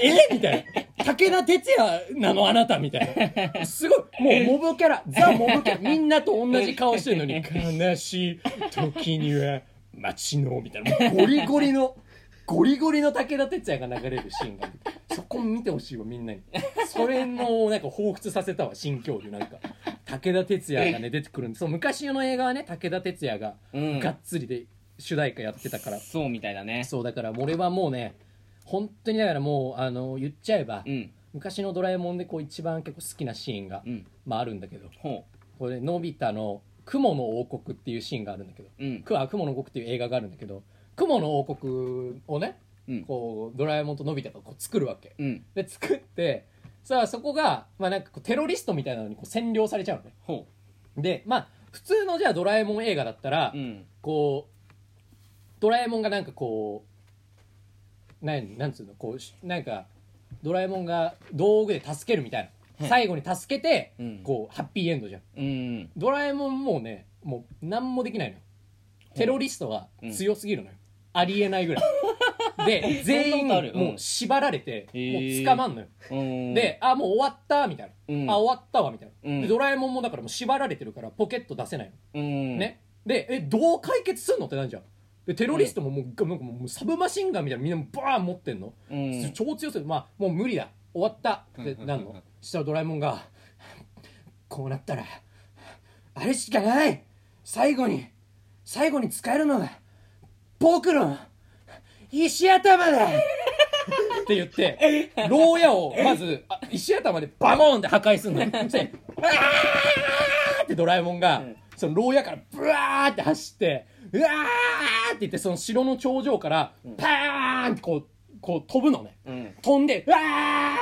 え？みたいな。武田鉄矢なのあなたみたいな。すごい。もうモブキャラ。ザ・モブキャラ。みんなと同じ顔してるのに [LAUGHS] 悲しい時には街のみたいな。もうゴリゴリのゴリゴリの武田鉄矢が流れるシーンがある。そこ見てほしいわみんなに。それのなんか彷彿させたわ新恐竜なんか。武田鉄矢がね出てくるんでそう昔の映画はね武田鉄矢がうん。がっつりで主題歌やってたから、そうみたいだね。そうだから俺はもうね本当にだからもうあの言っちゃえば、うん。昔の「ドラえもん」でこう一番結構好きなシーンが、うん。まああるんだけど。ほこれのび太の「雲の王国」っていうシーンがあるんだけど。ううん。くあ雲の王国っていう映画があるんだけど雲の王国をねうん。こうドラえもんとのび太がこう作るわけ。うん。で作ってさあそこが、まあ、なんかこうテロリストみたいなのにこう占領されちゃうのね。ほでまあ普通のじゃあドラえもん映画だったら、ううん。こうドラえもんがなんかこうなんなんつうの？こうしなんかドラえもんが道具で助けるみたいな、はい最後に助けて、うん。こうハッピーエンドじゃん。うんドラえもんもうねもう何もできないのよ。テロリストは強すぎるのよ、ありえないぐらい。[LAUGHS] で全員そんなことある？うんもう縛られてへー。もう捕まんのよ。うん。であもう終わったみたいな、うん。あ終わったわみたいな、うん。でドラえもんもだからもう縛られてるからポケット出せないの、うん。ね。でえどう解決すんのってなんじゃん。でテロリストももう,、なんかもうサブマシンガンみたいなみんなバーン持ってんの、うん。超強そうでまあもう無理だ。終わったってなんの。そしたらドラえもんがこうなったらあれしかない。最後に最後に使えるのは僕の？石頭だ。って言って牢屋をまずあ石頭でバモーンって破壊すんのそしてうわーってドラえもんが、その牢屋からブワーって走ってうわーって言ってその城の頂上からパーンってこうこう飛ぶのね、うん。飛んでうわ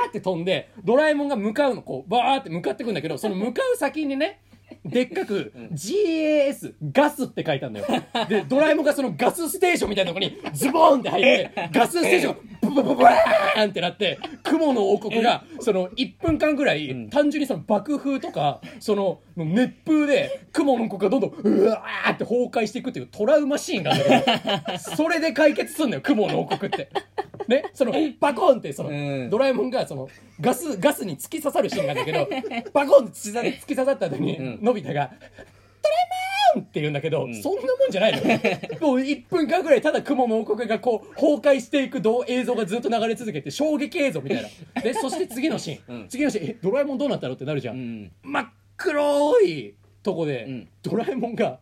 ーって飛んでドラえもんが向かうのこうバーって向かってくんだけどその向かう先にねでっかく GAS ガスって書いてあるんだよ。でドラえもんがそのガスステーションみたいなとこにズボーンって入ってガスステーションがブブブブワーンってなって雲の王国がその1分間ぐらい単純にその爆風とかその熱風で雲の王国がどんどんうわーって崩壊していくっていうトラウマシーンがあるんだけどそれで解決すんのよ雲の王国って。ね、そのバコーンってその、うん。ドラえもんがそのガスガスに突き刺さるシーンがあるんだけどバコーンって突き刺突き刺さった後に、うんのび太が「ドラえもん!」って言うんだけど、そんなもんじゃないのよ。[LAUGHS] もう1分間ぐらいただ雲の王国がこう崩壊していく動映像がずっと流れ続けて衝撃映像みたいな。でそして次のシーン、[LAUGHS] うん。次のシーン「えドラえもんどうなったの?」ってなるじゃん、うん。真っ黒いとこで、うん。ドラえもんが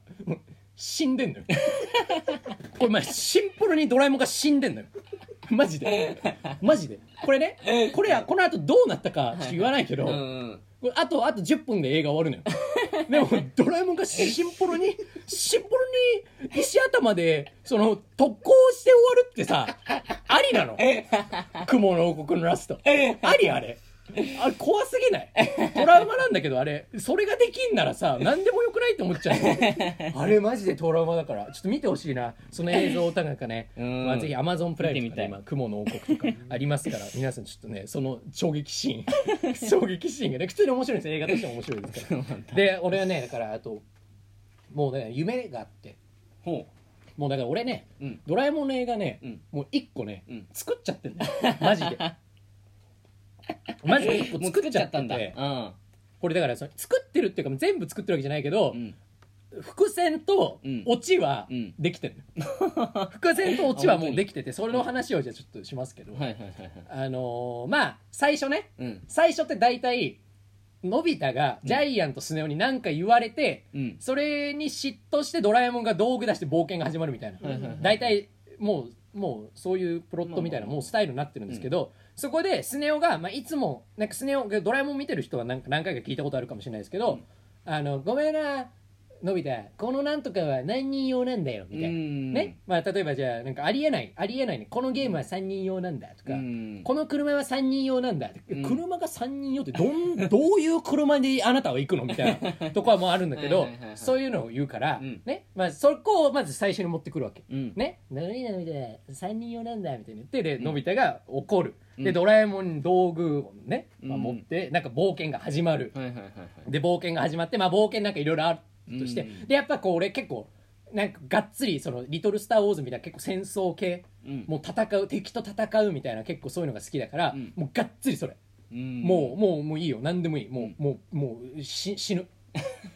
死んでんのよ。[LAUGHS] これまあシンプルにドラえもんが死んでんのよ。マジで。マジで。これねこれはこの後どうなったかちょっと言わないけど、うんこれあとあと10分で映画終わるのよ。[LAUGHS] でもドラえもんがシンプルにシンプルに石頭でその特攻して終わるってさありなの。雲の王国のラスト。ありあれあれ怖すぎない？トラウマなんだけどあれ。それができんならさ何でもよくないって思っちゃうの [LAUGHS] あれマジでトラウマだから。ちょっと見てほしいな。その映像を高かね、うん。まあ、ぜひアマゾンプライムとか、ね、今雲の王国とか [LAUGHS] ありますから。皆さんちょっとねその衝撃シーン。[LAUGHS] 衝撃シーンがね普通に面白いんですよ。映画としても面白いですから。で俺はねだからあともうね夢があって。ほもうだから俺ね、うん。ドラえもんの映画ね、うん。もう一個ね、うん。作っちゃってんだよマジで [LAUGHS] マジで個作っちゃったんだ。てうん。これだからその作ってるっていうか全部作ってるわけじゃないけど、うん。伏線とうん。オチはうん。できてるの、[LAUGHS] 伏線とオチはもうできててそれの話をじゃあちょっとしますけど、はいはいはいはいあのーまあ最初ね。うん。最初って大体のび太がジャイアンとスネ夫に何か言われて、うん。それに嫉妬してドラえもんが道具出して冒険が始まるみたいな、はいはいはい大体もうもうそういうプロットみたいなもうスタイルになってるんですけど、そこでスネ夫が、まあ、いつもなんかスネ夫ドラえもん見てる人はなんか何回か聞いたことあるかもしれないですけど、あのごめんなのび太このなんとかは何人用なんだよみたいな、うん。ね？まあ、例えばじゃあなんかありえない。ありえないね。このゲームは3人用なんだとか、うん。この車は3人用なんだ、うん。車が3人用ってどん [LAUGHS] どういう車であなたは行くのみたいな [LAUGHS] とこはもうあるんだけどはいそういうのを言うから、うん。ね？まあ、そこをまず最初に持ってくるわけ。うん。ね、のび太のび太3人用なんだみたいに言ってでのび太が怒る、うん。でドラえもんに道具をね、まあ、うん。持ってなんか冒険が始まる、で冒険が始まってまあ冒険なんかいろいろあるとして、うん。でやっぱこう俺結構なんかがっつりその「リトル・スター・ウォーズ」みたいな結構戦争系うん。もう戦う敵と戦うみたいな結構そういうのが好きだから、うん。もうがっつりそれ、うん。もうもうもういいよ。何でもいい。もう、もうもうし死ぬ。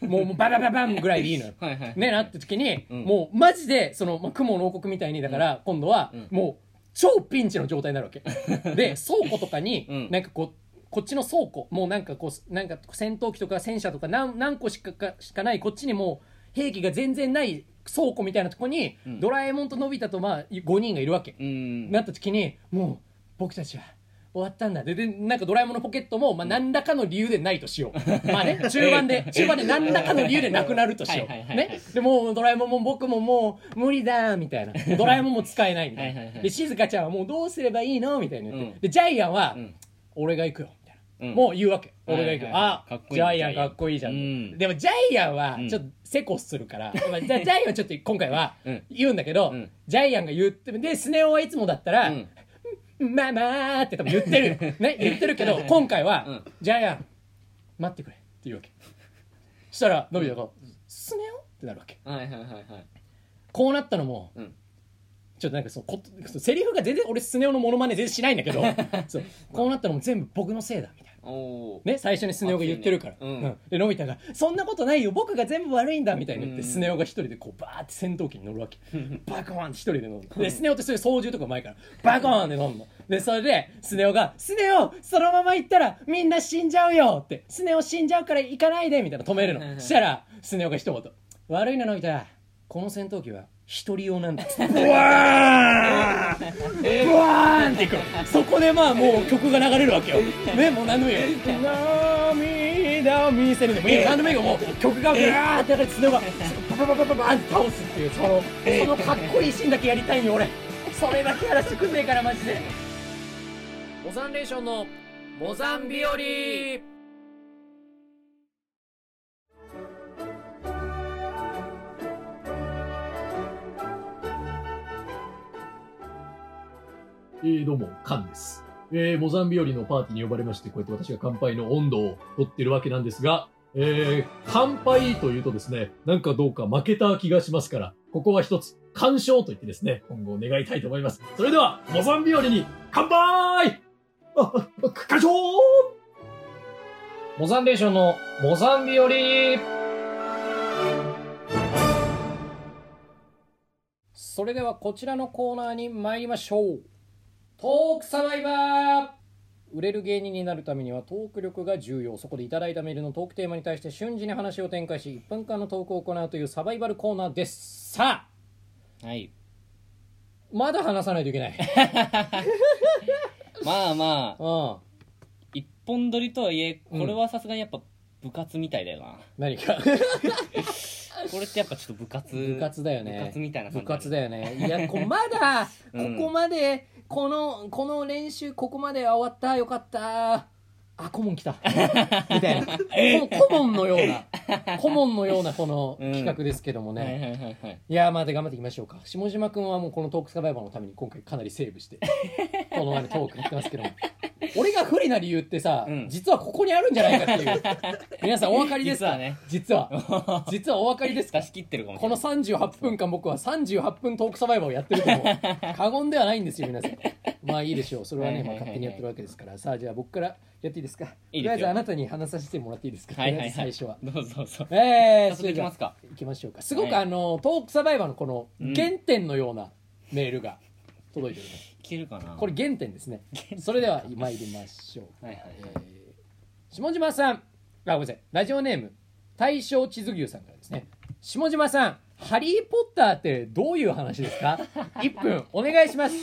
もうもうババババンぐらいでいいのよ。[LAUGHS] はいはいねなった時に、うん。もうマジでその、まあ、雲の王国みたいにだから、今度は、うん。もう超ピンチの状態になるわけ。[LAUGHS] で倉庫とかに、うん。なんかこうこっちの倉庫もうなんかこうなんか戦闘機とか戦車とか何何個しかかしかないこっちにもう兵器が全然ない倉庫みたいなとこに、うん。ドラえもんとのび太とまあ5人がいるわけ、うん。なった時にもう僕たちは終わったんだ。ででなんかドラえもんのポケットも、まあ、何らかの理由でないとしよう。[LAUGHS] まあね中盤で [LAUGHS] 中盤で何らかの理由でなくなるとしよはいはいはいはいうね。でもうドラえもんも僕ももう無理だみたいな。ドラえもんも使えないみたいな。はいはいはいで静香ちゃんはもうどうすればいいのみたいな。言って、うん。でジャイアンは、うん。俺が行くよもう言うわけ。はい俺が行くよ、はいはいあかっこいい。ジャイアンかっこいいじゃん、うん。でもジャイアンはちょっとセコするから、[LAUGHS] まあじゃあジャイアンはちょっと今回はうん。言うんだけど、うん。ジャイアンが言ってでスネ夫はいつもだったら、うん。まあまあって多分言ってる。[LAUGHS] ね言ってるけど今回は、うん。ジャイアン待ってくれって言うわけ。そしたらのび太が「スネ夫?」ってなるわけ。はいはいはいはい。こうなったのもうん。ちょっとなんかそうこセリフが全然俺スネ夫のモノマネ全然しないんだけど [LAUGHS] そうこうなったのも全部僕のせいだみたいな。ね、最初にスネ夫が言ってるから、熱いね。うん。でのび太が「そんなことないよ僕が全部悪いんだ」みたいに言って、うん。スネ夫が一人でこうバーって戦闘機に乗るわけ。バコーンって一人で乗るの。でスネ夫ってそういう操縦とかうまいからバコーンって乗るの。でそれでスネ夫が「スネ夫そのまま行ったらみんな死んじゃうよ」って「スネ夫死んじゃうから行かないで」みたいな止めるの。したらスネ夫が一言「悪いなのび太。この戦闘機は一人用なんだ」ブワーンブワーンっていくの。そこでまあもう曲が流れるわけよ。[LAUGHS] ねもう何でもいいよ涙を見せるでもいい。よ何でもいいよもう曲がブワーって流れてスネ夫がパパパパパパンって倒すっていうそのそのかっこいいシーンだけやりたいんよ俺それだけやらせてくんねえからマジでモザンレーションのモザンビオリえー、どうも、カンです。えー、モザンビオリのパーティーに呼ばれまして、こうやって私が乾杯の温度を取ってるわけなんですが、えー、乾杯というとですね、なんかどうか負けた気がしますから、ここは一つ、干渉と言ってですね、今後願いたいと思います。それでは、モザンビオリに乾杯あ、あ干渉モザンレーションのモザンビオリそれではこちらのコーナーに参りましょう。トークサバイバー。売れる芸人になるためにはトーク力が重要。そこでいただいたメールのトークテーマに対して瞬時に話を展開し1分間のトークを行うというサバイバルコーナーです。さあ。はいまだ話さないといけない。[LAUGHS] まあまあ。うん。一本撮りとはいえうんこれはさすがにやっぱ部活みたいだよな、何か [LAUGHS] これってやっぱちょっと部活部活だよね。部活みたいな部活だだよね。いや [LAUGHS] こまだうん。ここまでこのこの練習ここまでは終わった。よかったあ顧問来た。[LAUGHS] みたいな。顧問のような。顧問のようなこの企画ですけどもね、はいやーまあで頑張っていきましょうか。下島君はもうこのトークサバイバーのために今回かなりセーブして [LAUGHS] このトーク言ってますけども。俺が不利な理由ってさ、うん。実はここにあるんじゃないかっていう。[LAUGHS] 皆さんお分かりですか？実はね。実は。実はお分かりですか？出し切ってるかもしこのれない38分間僕は38分トークサバイバーをやってるとも。過言ではないんですよ皆さん。まあいいでしょう。それはね、まあ、勝手にやってるわけですから。さあじゃあ僕からやっていいですか？いいですよ。とりあえずあなたに話させてもらっていいですか？はいはいはい。とりあえず最初は。どうぞどうぞ。えー、早速いきますか。行きましょうか。すごく、はい。あのトークサバイバーのこのうん。原点のようなメールが届いております、いけるかな？これ原点ですね。それでは参りましょう、はいはいえー下島さん。あごめんなさい。ラジオネーム大正地図牛さんからですね。下島さんハリー・ポッターってどういう話ですか？[LAUGHS] 1分お願いします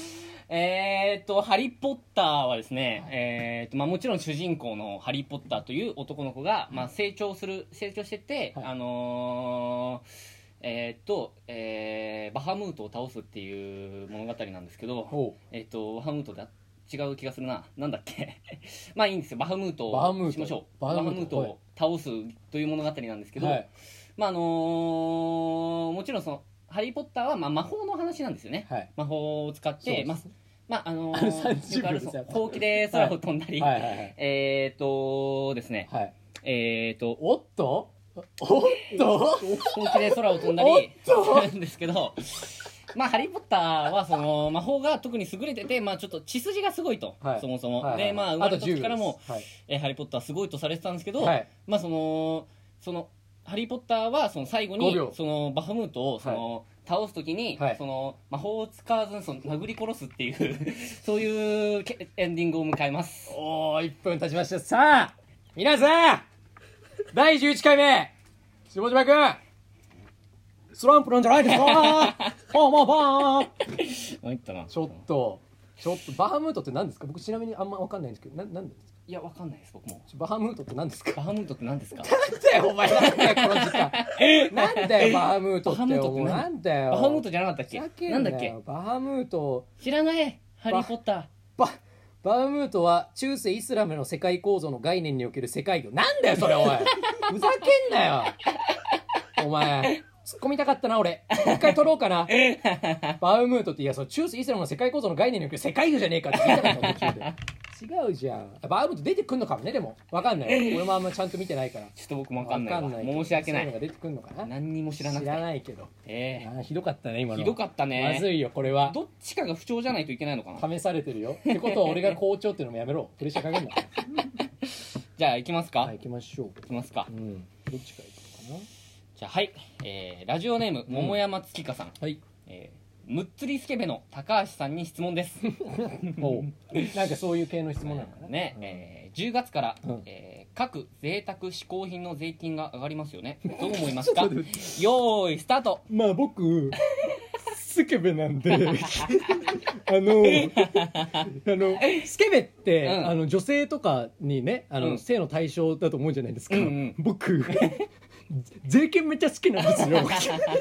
えーっと、ハリー・ポッターはですね、えーっと、まあもちろん主人公のハリー・ポッターという男の子が、まあ成長する、成長してって、はい。あのーえーっと、えーバハムートを倒すっていう物語なんですけど、ほえーっと、バハムートだ、違う気がするな。なんだっけ？[LAUGHS] まあいいんですよ。バハムートをしましょう。バハムート。を倒すという物語なんですけど、うはい。まああのーもちろんその、ハリー・ポッターはまあ魔法の話なんですよね。はい。魔法を使って、まあ、まあ、あのあの30よくある秒ですよほうきで空を飛んだり、はい。はいはいえっ、とですね、はい。えっ、と、おっと？おっと？ほうきで空を飛んだりおっと？するんですけど、まあ、ハリー・ポッターは、その、魔法が特に優れてて、まあ、ちょっと血筋がすごいと、はい。そもそも。はいはいで、まあ、生まれた時からも、はい。えーハリー・ポッターすごいとされてたんですけど、はい。まあ、その、その、ハリー・ポッターは、その最後5に秒、その、バハムートを、その、倒すときに、はいその、魔法を使わずに、その、殴り殺すっていう、[LAUGHS] そういうけエンディングを迎えます。おー、1分経ちました。さあ、皆さん、第11回目、下島くん、スランプなんじゃないですか？パーマーパーあ、いったな。ちょっと、ちょっと、バハムートって何ですか？僕ちなみにあんま分かんないんですけど、な、なんですか？いや、わかんないです、僕も。バハムートって何ですか？バハムートって何ですか？なんだよ、お前、なんだよ、この時間。なんだよ、バハムートって。バハムートってなんだよ。バハムートじゃなかったっけ？なんだっけ？バハムート。知らない。ハリー・ポッター。ババハムートは中世イスラムの世界構造の概念における世界観なんだよそれおい。[LAUGHS] ふざけんなよ。お前突っ込みたかったな俺。一回取ろうかな。[LAUGHS] バハムートっていやその中世イスラムの世界構造の概念における世界観じゃねえかって言いたかった途中で違うじゃん。バームート出てくんのかもねでも。わかんない。俺もあんまちゃんと見てないから。ちょっと僕もわかんないわ。わけど。申し訳ない。そういうのが出てくんのかな。何にも知らなく知てらないけど。えあーひどかったね今の。えひどかったね。まずいよこれは。どっちかが不調じゃないといけないのかな。試されてるよ。ってことは俺が校長っていうのもやめろ。プレッシャーかけんな [LAUGHS] じゃあ行きますか、はい行きましょう。行きますか。うん。どっちから行こじゃあはい、えー、ラジオネームうん桃山月花さん、はい。えー、むっつりスケベの高橋さんに質問です。[LAUGHS] おう。なんかそういう系の質問なのかな。ね、えー、10月から、うん。えー各贅沢嗜好品の税金が上がりますよね。[LAUGHS] どう思いますか？よーいスタート。まあ僕 [LAUGHS] スケベなんで。あのあのスケベって、うん。あの女性とかにねあの、うん。性の対象だと思うじゃないですか、うんうん。僕税金めっちゃ好きなんですよ。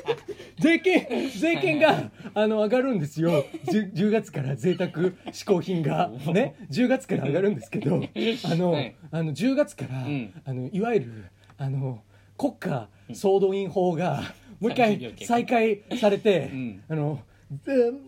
[LAUGHS] 税金税金があの上がるんですよ。10, 10月から贅沢嗜好品が。ね？10月から上がるんですけどあの,、はい。あの10月から、うん。あのいわゆるあの国家総動員法がもう一回再開されて、うん。あので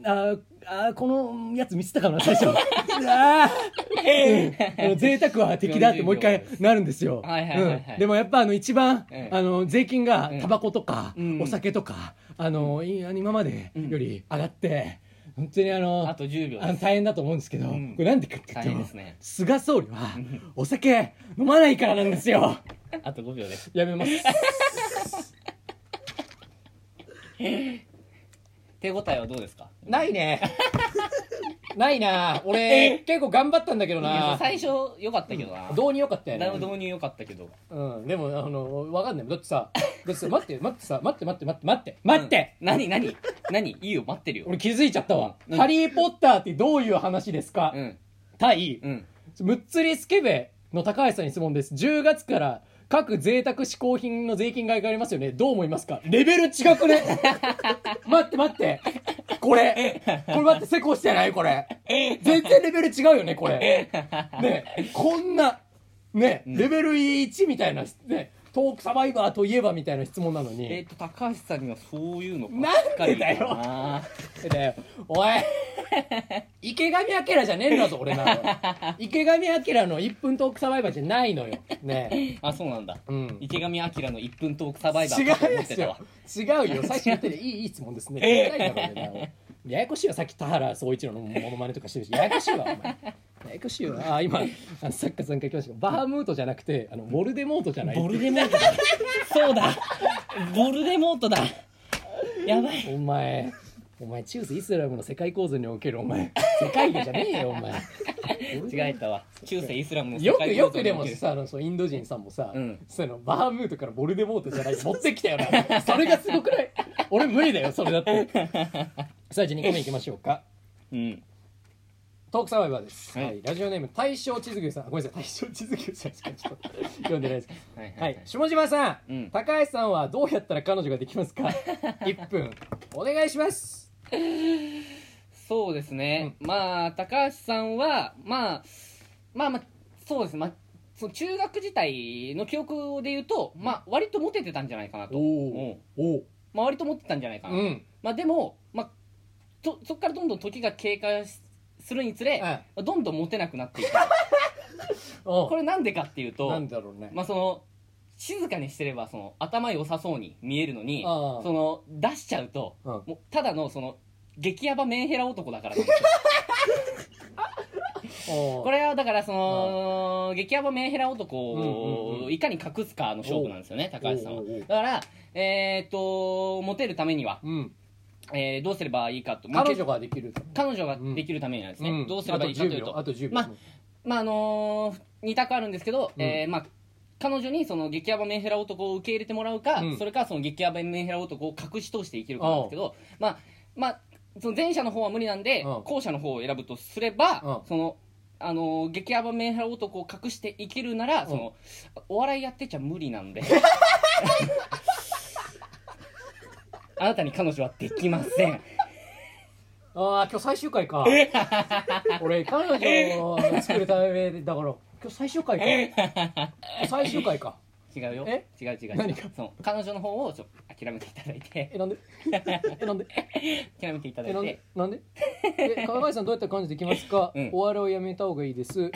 ああこのやつ見せたかな最初。[LAUGHS] あーうん贅沢は敵だってもう一回なるんですよ、はいはいはいはい。うん。でもやっぱあの一番、ええ。あの税金がええタバコとか、うん。お酒とかあのい今までより上がって、本当にあのあと10秒大変だと思うんですけど、うん。これなんでかって大言うと、変ですね。菅総理はお酒飲まないからなんですよ。[LAUGHS] あと5秒です。やめます [LAUGHS] 手応えはどうですか？ないね。[LAUGHS] ないな。俺結構頑張ったんだけどな。最初良かったけどな、導入良かったよね。導入良かったけど。うん、でもあの分かんない。だってさだってさ待って待ってさ待って待って待って。待って待って、うん何何？何？いいよ待ってるよ。俺気づいちゃったわ、うん。ハリー・ポッターってどういう話ですか、うん。対うん。むっつりスケベの高橋さんに質問です。10月から各贅沢嗜好品の税金が上がりますよね。どう思いますか？レベル違くね？[LAUGHS] 待って待って。これ。これ待ってセコしてない？これ。全然レベル違うよねこれ。ねこんなねレベル1みたいなねトークサバイバーといえばみたいな質問なのに。えっ、と高橋さんにはそういうのばなんっかりでだよ。なだよ。おい。池上彰じゃねえんだぞ俺なの。[LAUGHS] 池上彰の1分トークサバイバーじゃないのよ。ねあそうなんだ、うん。池上彰の1分トークサバイバ違ーかとうよ。違うよ。最初言ってていいいい質問ですね。絶対だろうねややこしいわ。さっき田原総一郎のモノマネとかしてるし。ややこしいわお前ややこしいわあ今あの作家さんから来ましたけどバームートじゃなくてあのボルデモートじゃない。ボルデモート。だそうだ。ボルデモートだ。やばい。お前お前中世イスラムの世界構造におけるお前世界魚じゃねえよお前。違えたわ。中世イスラムの世よく界よくでも構造における。さあのそうインド人さんもさ、うん。そのバームートからボルデモートじゃない持ってきたよな。それがすごくない？俺無理だよそれだって。さあじゃあ2個目いきましょうか。うんトークサバイバーです、ははい。いラジオネーム大正地図牛さん。ごめんなさい。大正地図牛さんしかちょっと読んでないです。はいはい、下島さん、うん。高橋さんはどうやったら彼女ができますか？[LAUGHS] 1分。お願いします。そうですね、まあ高橋さんはまあまあまあそうです。ねまあその中学時代の記憶で言うと、まあ割とモテてたんじゃないかなと、おうん。おおまあ割とモテてたんじゃないかな、うん。まあでも、まあ、とそこからどんどん時が経過しするにつれ、どんどんモテなくなっていく。[LAUGHS] おこれなんでかっていうとなんだろうね、まあその静かにしてればその頭良さそうに見えるのにその出しちゃうと、うん。もうただのその激ヤバメンヘラ男だからなんですよ。[LAUGHS] おこれはだからその激ヤバメンヘラ男をいかに隠すかの勝負なんですよね高橋さんは。だからえーっとモテるためには、うんえーどうすればいいかと。まあ彼女ができる彼女ができるためにはですね、うん。どうすればいいかというと。あと10秒。あと10秒。まあまああのー、2択あるんですけど、うん。えーまあ彼女にその激ヤバメンヘラ男を受け入れてもらうか、うん。それかその激ヤバメンヘラ男を隠し通していけるかなんですけどまあまあその前者の方は無理なんで、うん後者の方を選ぶとすれば、うんそのあのー激ヤバメンヘラ男を隠していけるなら、そのお笑いやってちゃ無理なんで [LAUGHS] あなたに彼女はできません。ああ今日最終回か。俺彼女を作るためだから。今日最終回か。最終回か。違うよ。え？違う違う。違う何かその彼女の方をちょ諦めていただいて。えなんで？[LAUGHS] えなんで？諦めていただいて。で？なんで？え川林さんどうやったら彼女できますか、うん。お笑いをやめた方がいいです。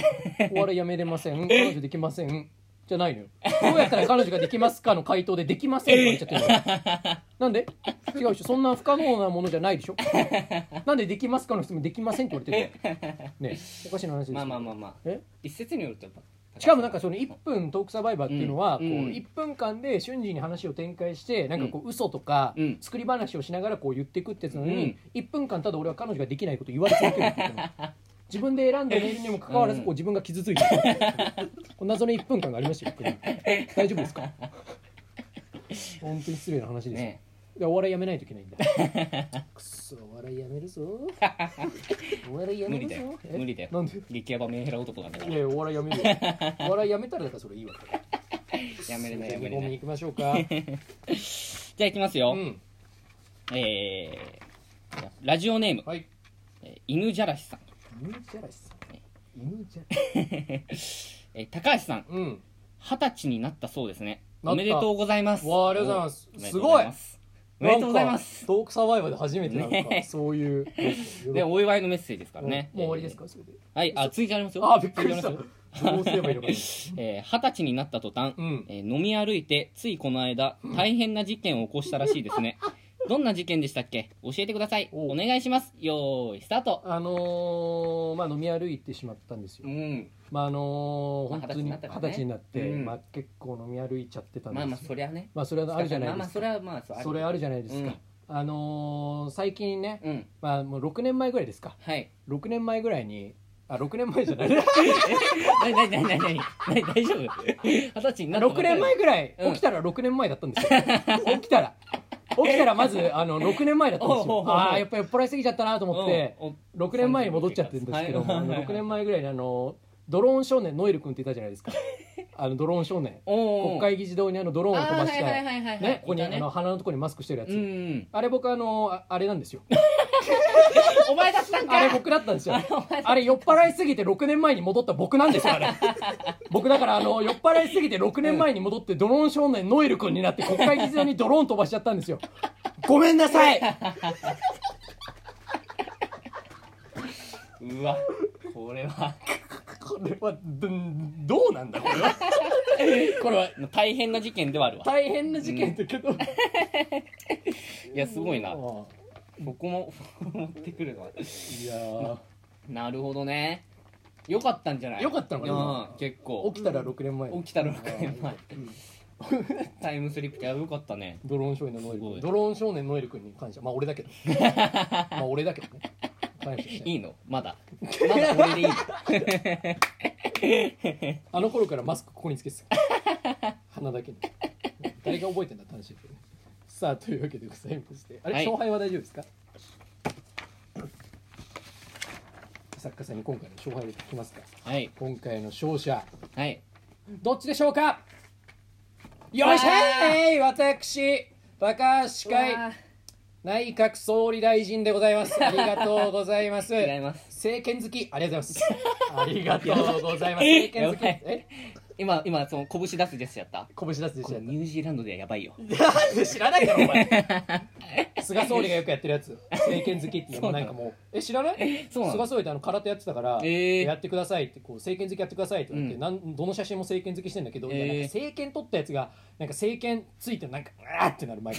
お笑いやめれません。彼女できませんじゃないのよ。どうやったら彼女ができますかの回答でできませんって言っちゃってるのなんで？違うでしょ。そんな不可能なものじゃないでしょ？[LAUGHS] なんでできますかの質問できませんって言われてるのねおかしい話ですよ。まあまあまあまあ。え？一説によるとやっぱしかもなんかその1分トークサバイバーっていうのはこううん。うん1分間で瞬時に話を展開してなんかこう嘘とかうん。作り話をしながらこう言っていくってやつなのうん。に1分間ただ俺は彼女ができないこと言われ続けるって言ってるの自分で選んだメールにもかかわらずこう自分が傷ついてる。こう謎の1分間がありましたよ [LAUGHS] 大丈夫ですか？本当に失礼な話ですよ。ねでお笑いやめないといけないんだ。[LAUGHS] くそ [LAUGHS] お笑いやめるぞ。お笑いやめるぞ。無理だよ。なんで？激ヤバメンヘラ男なんだからいやお笑いやめるよ。お笑いやめたらだからそれいいわやめれないやめれ2ない本目行きましょうか。じゃあいきますよ、うん。えー、ラジオネーム、はい。えー犬じゃらしさん、犬じゃらしさん犬じゃら [LAUGHS] えー高橋さん。うん。二十歳になったそうですね。なった。おめでとうございます。わあありがとうございます。おめでとすごいうござますおめでとうございます。トークサバイバーで初めてなんか、ね。そういうで [LAUGHS] お祝いのメッセージですからね。もう終わりですかそれで。はいあ続いてありますよ。あびっくりした。続いどうすればいいのかな。[LAUGHS] えー二十歳になった途端、うん。えー飲み歩いてついこの間大変な事件を起こしたらしいですねどんな事件でしたっけ？教えてください。おお願いします。よーいスタート。あのーまあ飲み歩いてしまったんですよ。うん。まああのーまあ本当に二十歳になったからね。歳になって、うん。まあ結構飲み歩いちゃってたんですよ。まあまあそりゃね。まあそれはあるじゃないですか。まあまあそれはまあそれあるじゃないですか、うん。あのー最近ね、うん。まあもう6年前ぐらいですか。はい。6年前ぐらいにあ6年前じゃない。なになになになになに大丈夫二十歳になったばっかり6年前ぐらい、うん起きたら6年前だったんですよ起きたら起きたらまず [LAUGHS] あの6年前だったんですよ。ああやっぱり酔っ払いすぎちゃったなと思ってうん。6年前に戻っちゃってるんですけども、はいあの6年前ぐらいにあのドローン少年ノエル君っていたじゃないですか。あのドローン少年。お国会議事堂にあのドローンを飛ばしたあーはいはいはいはいはい。ねここにあの鼻のところにマスクしてるやつ、あれ僕あのああれなんですよ [LAUGHS] [LAUGHS] お前だったんかあれ僕だったんですよ。あれ酔っ払いすぎて6年前に戻った僕なんですよあれ。僕だからあの酔っ払いすぎて6年前に戻ってドローン少年ノエル君になって国会議事堂にドローン飛ばしちゃったんですよ。ごめんなさい。[LAUGHS] うわこれは。これはどどうなんだこれは。[LAUGHS] これは大変な事件ではあるわ。大変な事件だけど、いやすごいな。あここも [LAUGHS] 持ってくるのは。いやー。なるほどね。よかったんじゃない？よかったのかな？うん結構。起きたら6年前。起きたら6年前。[LAUGHS] タイムスリップ。ってよかったね。ドローン少年のノエルすごい。君ドローン少年ノエル君に感謝。まあ俺だけど [LAUGHS] まあ俺だけどね。感謝して。いいの？まだ。まだ俺でいいの？あの頃からマスクここにつけてた。鼻だけに。誰が覚えてんだって話だけど。ねさあというわけでございまして。あれ、はい。勝敗は大丈夫ですか？作家さんに今回の勝敗を聞きますか？はい。今回の勝者。はい。どっちでしょうか？よいしょー！い私高橋会内閣総理大臣でございます。[LAUGHS] ありがとうございます。[LAUGHS] 違います。政権好き。ありがとうございます。[LAUGHS] ありがとうございます。政権好き。やばいえ？今今その拳出すジェスチャーやった？拳出すでしょこれニュージーランドではやばいよ。なんで知らないだろお前。菅総理がよくやってるやつ。政権好きっていうのもなんかもう。え知らない？そうなの？菅総理ってあの空手やってたから、えー。やってくださいってこう政権好きやってくださいって言って、うん。なんどの写真も政権好きしてんだけど、いやえー。なんか政権取ったやつがなんか政権ついてなんかあーってなる毎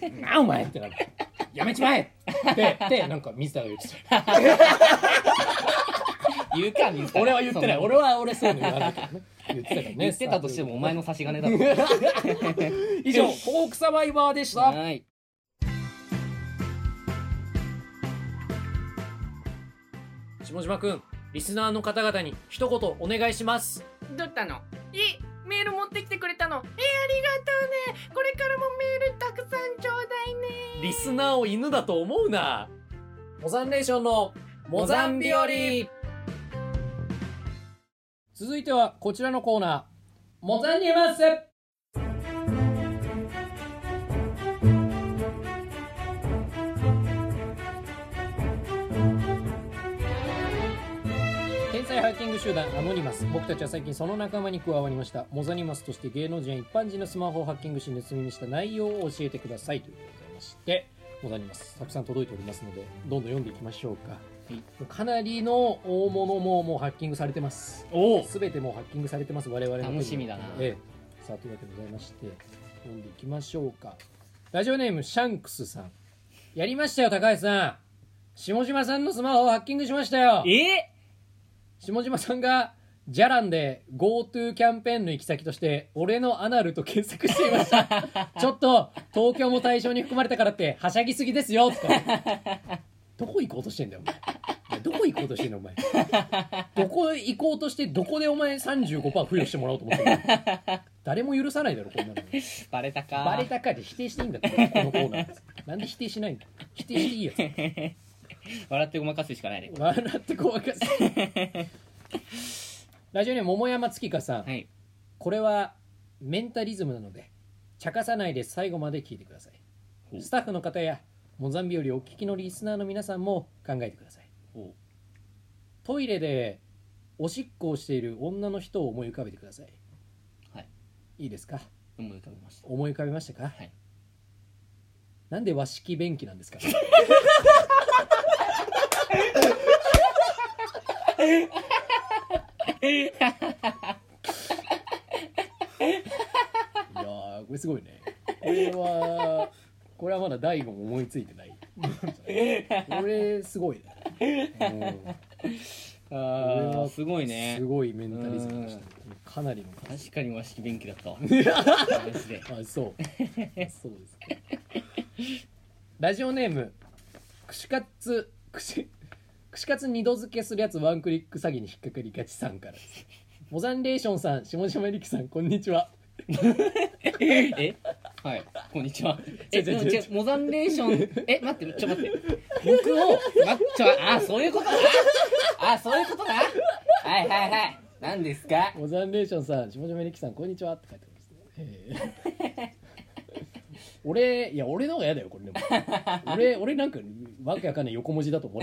回。[LAUGHS] なあお前ってなる。やめちまえ。ってってなんか水田が言ってた。[LAUGHS] 言うか水田。俺は言ってない。そん俺は俺そういうの言わないけどね言ってたからね。言ってたとしてもお前の差し金だろ [LAUGHS] 以上フォークサバイバーでした。はい。下島くんリスナーの方々に一言お願いします。どったの？えメール持ってきてくれたの？えありがとうね。これからもメールたくさんちょうだいね。リスナーを犬だと思うな。モザンレーションのモザン日和続いてはこちらのコーナー。モザンニマス天才ハッキング集団アノニマス。僕たちは最近その仲間に加わりました。モザニマスとして芸能人や一般人のスマホをハッキングし盗み見した内容を教えてくださいということでございまして。ございますたくさん届いておりますのでどんどん読んでいきましょうか、もうかなりの大物ももうハッキングされてます。おお。すべてもうハッキングされてます我々の楽しみだな。ええ、さあというわけでございまして読んでいきましょうか。ラジオネームシャンクスさん。やりましたよ高橋さん。下島さんのスマホをハッキングしましたよ。え？下島さんがじゃらんで GoTo キャンペーンの行き先として俺のアナルと検索していました。[LAUGHS] ちょっと東京も対象に含まれたからってはしゃぎすぎですよとかどこ行こうとしてんだよ [LAUGHS] お前。どこ行こうとしてんのお前。どこ行こうとしてどこでお前35%付与してもらおうと思ってんの誰も許さないだろこんなの。バレたか。バレたかで否定していいんだってこのコーナー。なんで否定しないんだ？否定していいやつ。笑ってごまかすしかないね。笑ってごまかす。ラジオネーム桃山月香さん、はい。これはメンタリズムなので茶化さないで最後まで聞いてくださほいう。スタッフの方やモザンビよりお聞きのリスナーの皆さんも考えてください。ほトイレでおしっこをしている女の人を思い浮かべてください。はい。いいですか？う思い浮かべました。思い浮かべましたか、はい。なんで和式便器なんですか？[LAUGHS] いやーこれすごいね。これはこれはまだ大悟も思いついてない。[LAUGHS] これすごいね、うんあこれはすごいねすごいメンタリズムでしたね。かなりの数確かに和式便器だったわ。[LAUGHS] マジで。あそう。そうです。ねラジオネーム串カツ串串カツ二度漬けするやつワンクリック詐欺に引っかかりがちさんから。モザンレーションさん下島力さんこんにちは。[LAUGHS] え？はいこんにちはえでも違うモザンレーションえ待ってちょ待って。僕をまちょあそういうことなあそういうことなはいはいはい。何ですか？モザンレーションさん下島力さんこんにちは。って書いてますね、えー。俺いや俺の方が嫌だよこれでも。俺俺なんかわけわかんない横文字だと思う。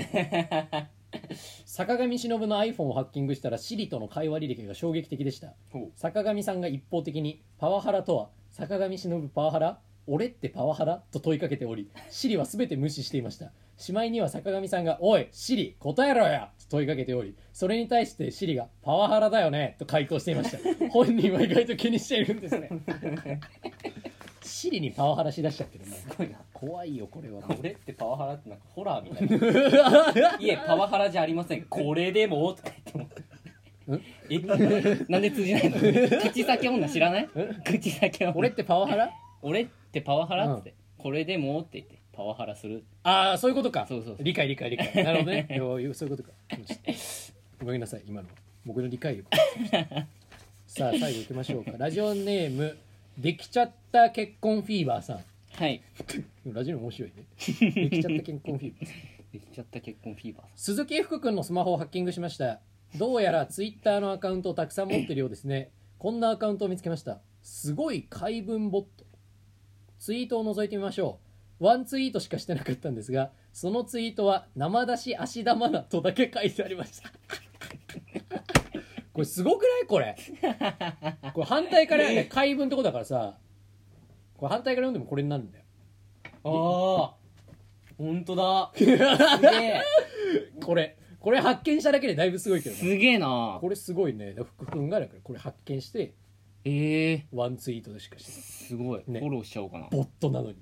坂上忍の iPhone をハッキングしたらシリとの会話履歴が衝撃的でした。ほ坂上さんが一方的に「パワハラとは坂上忍パワハラ俺ってパワハラ?」と問いかけておりシリは全て無視していました。しまいには坂上さんが「おいシリ答えろや!」と問いかけておりそれに対してシリが「パワハラだよね」と回答していました。[LAUGHS] 本人は意外と気にしているんですね。[LAUGHS] シリにパワハラしだしちゃってるもうすごいな。怖いよこれは。これってパワハラってなんかホラーみたいな。[LAUGHS] いえパワハラじゃありません。これでもとか言っても。え？なんで通じないの？口先女知らない？口先女。俺ってパワハラ？俺ってパワハラっつって、これでもって言ってパワハラする。ああそういうことか。そうそうそう。理解理解理解。なるほどね。[LAUGHS] そういうことか。もうちょっとごめんなさい今の僕の理解力。[LAUGHS] さあ最後いきましょうか。ラジオネームできちゃった結婚フィーバーさん。はい。ラジオ面白いね。できちゃった結婚フィーバーできちゃった結婚フィーバーさ鈴木福君のスマホをハッキングしました。どうやらツイッターのアカウントをたくさん持ってるようですね。こんなアカウントを見つけました。すごい解文ボットツイートを覗いてみましょう。ワンツイートしかしてなかったんですがそのツイートは生出し足玉なとだけ書いてありました。これすごくない？これ。これ反対から、ね、解文ってことだからさ。これ反対から読んでもこれになるんだよ。ああ本当だ。すげえ。これ。これ発見しただけでだいぶすごいけどねすげえな。これすごいね。福君がだからこれ発見してええワンツイートでしかしてない。すごい、ね。フォローしちゃおうかな。ボットなのに。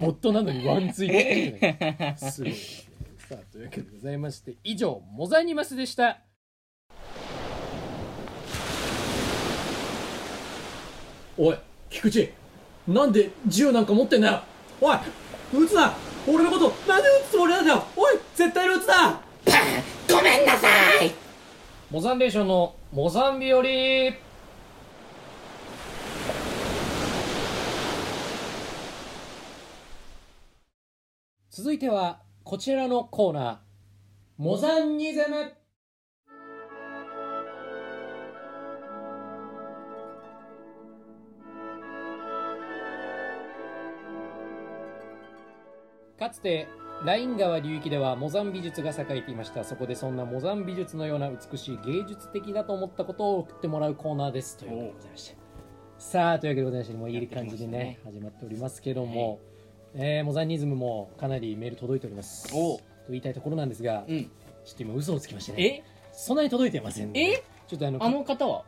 ボットなのにワンツイートしてない。すごい。ですねさあというわけでございまして以上モザニマスでした。おい菊池。なんで銃なんか持ってんだよ。おい撃つな。俺のことなんで撃つつもりなんだよ。おい絶対に撃つな。ごめんなさい。モザンレーションのモザンビよ続いてはこちらのコーナー。モザンニゼム。かつてライン川流域ではモザン美術が栄えていました。そこでそんなモザン美術のような美しい芸術的だと思ったことを送ってもらうコーナーです。というわけでございまして。さあというわけでございましてもういい感じでね始まっておりますけども、えー、モザニズムもかなりメール届いております。お。と言いたいところなんですが、うん。ちょっと今嘘をつきましてね。え？そんなに届いてませんね。え？ちょっとあのあの方は？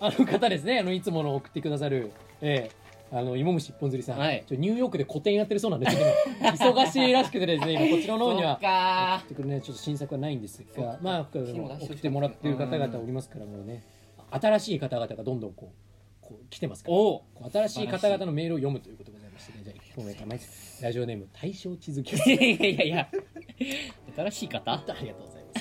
あの方ですね。あのいつもの送ってくださるえー、あの芋虫一本釣りさん、はい。ちょニューヨークで個展やってるそうなんでちょっと今忙しいらしくてですね [LAUGHS] 今こちらの方には送ってくるねちょっと新作はないんですがまあ送ってもらってる方々おりますからもうね。新しい方々がどんどんこうこう来てますから。新しい方々のメールを読むということでございましてねじゃあ1本目構えてラジオネーム大正地図記 [LAUGHS] いやいやいや新しい方？ありがとうございま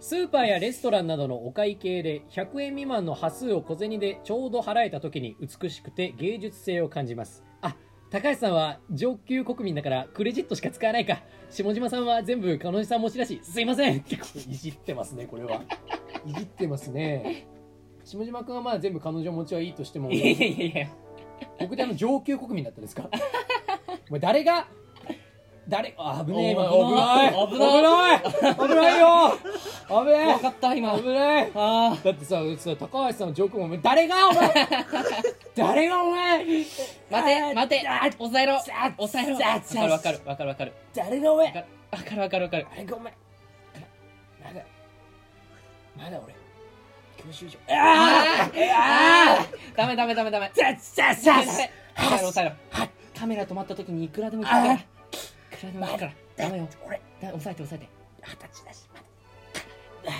す。スーパーやレストランなどのお会計で100円未満の端数を小銭でちょうど払えた時に美しくて芸術性を感じます。あ、高橋さんは上級国民だからクレジットしか使わないか。下島さんは全部彼女さん持ちだし、すいませんっていじってますね、これは。いじってますね。下島君はまあ全部彼女持ちはいいとしても、いやいやいやいや僕であの上級国民だったんですか？お前誰が誰あ危ねえ今危ない危ない。危ない。危ないよ。危ね怖かった今。え危ないあだってささ高橋さんのジョークも誰がお前？誰がお前？ー待て待て。あ抑えろ。さ抑えろ。さわかるわかるわかる誰がお前？わかるわかるわかる。あれがお前？まだまだ俺教習所。ああーあー。ダメダメダメダメ。ささダさメダメ抑えろ抑えろカメラ止まった時にいくらでも聞くからいくらでも聞くから。ダメよ。俺だ抑えて抑えて。二十歳だしまだ。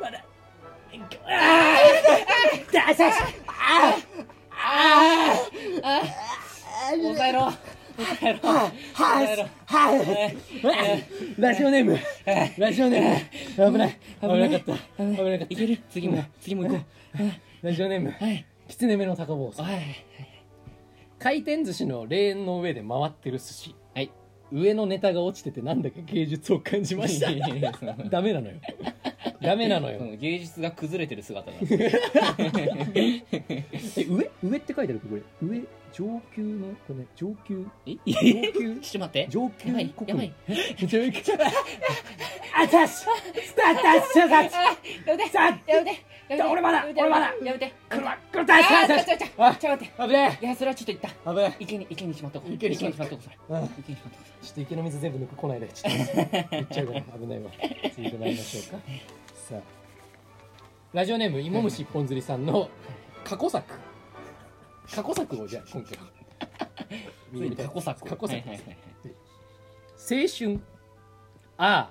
まだ。あああああー。抑えろ抑えろは抑えろはいラジオネー。ムラジオネー。ム危ない危なかった危なかったいける次も次も行こうラジオネー。ムはいきつね目の高坊さんはい回転寿司のレーンの上で回ってる寿司。はい。上のネタが落ちててなんだか芸術を感じました。いやいやそのダメなのよ。ダメなのよ。[LAUGHS] 芸術が崩れてる姿が [LAUGHS] え上？上って書いてあるこれ。上？上級のこれね上級え？上級？[LAUGHS] ちょっと待って。上級？やばい国やばい。民上級あたしスタータスターやめてさやめて俺まだ俺まだやめてくるわくるあたしちょちょちょあちょ待って危ねいやそれはちょっと言ったえ危ね池に池にしまっとこう池にしまっしまっとこうそれ池にしまっとこちょっと池の水全部抜く来ないでちょっと言っちゃうから危ないわ続いて参りましょうかさあラジオネーム芋虫一本釣りさんの過去作過去作をじゃあ今回見て [LAUGHS] みたい過去作過去作はいはいはい。青春。ああ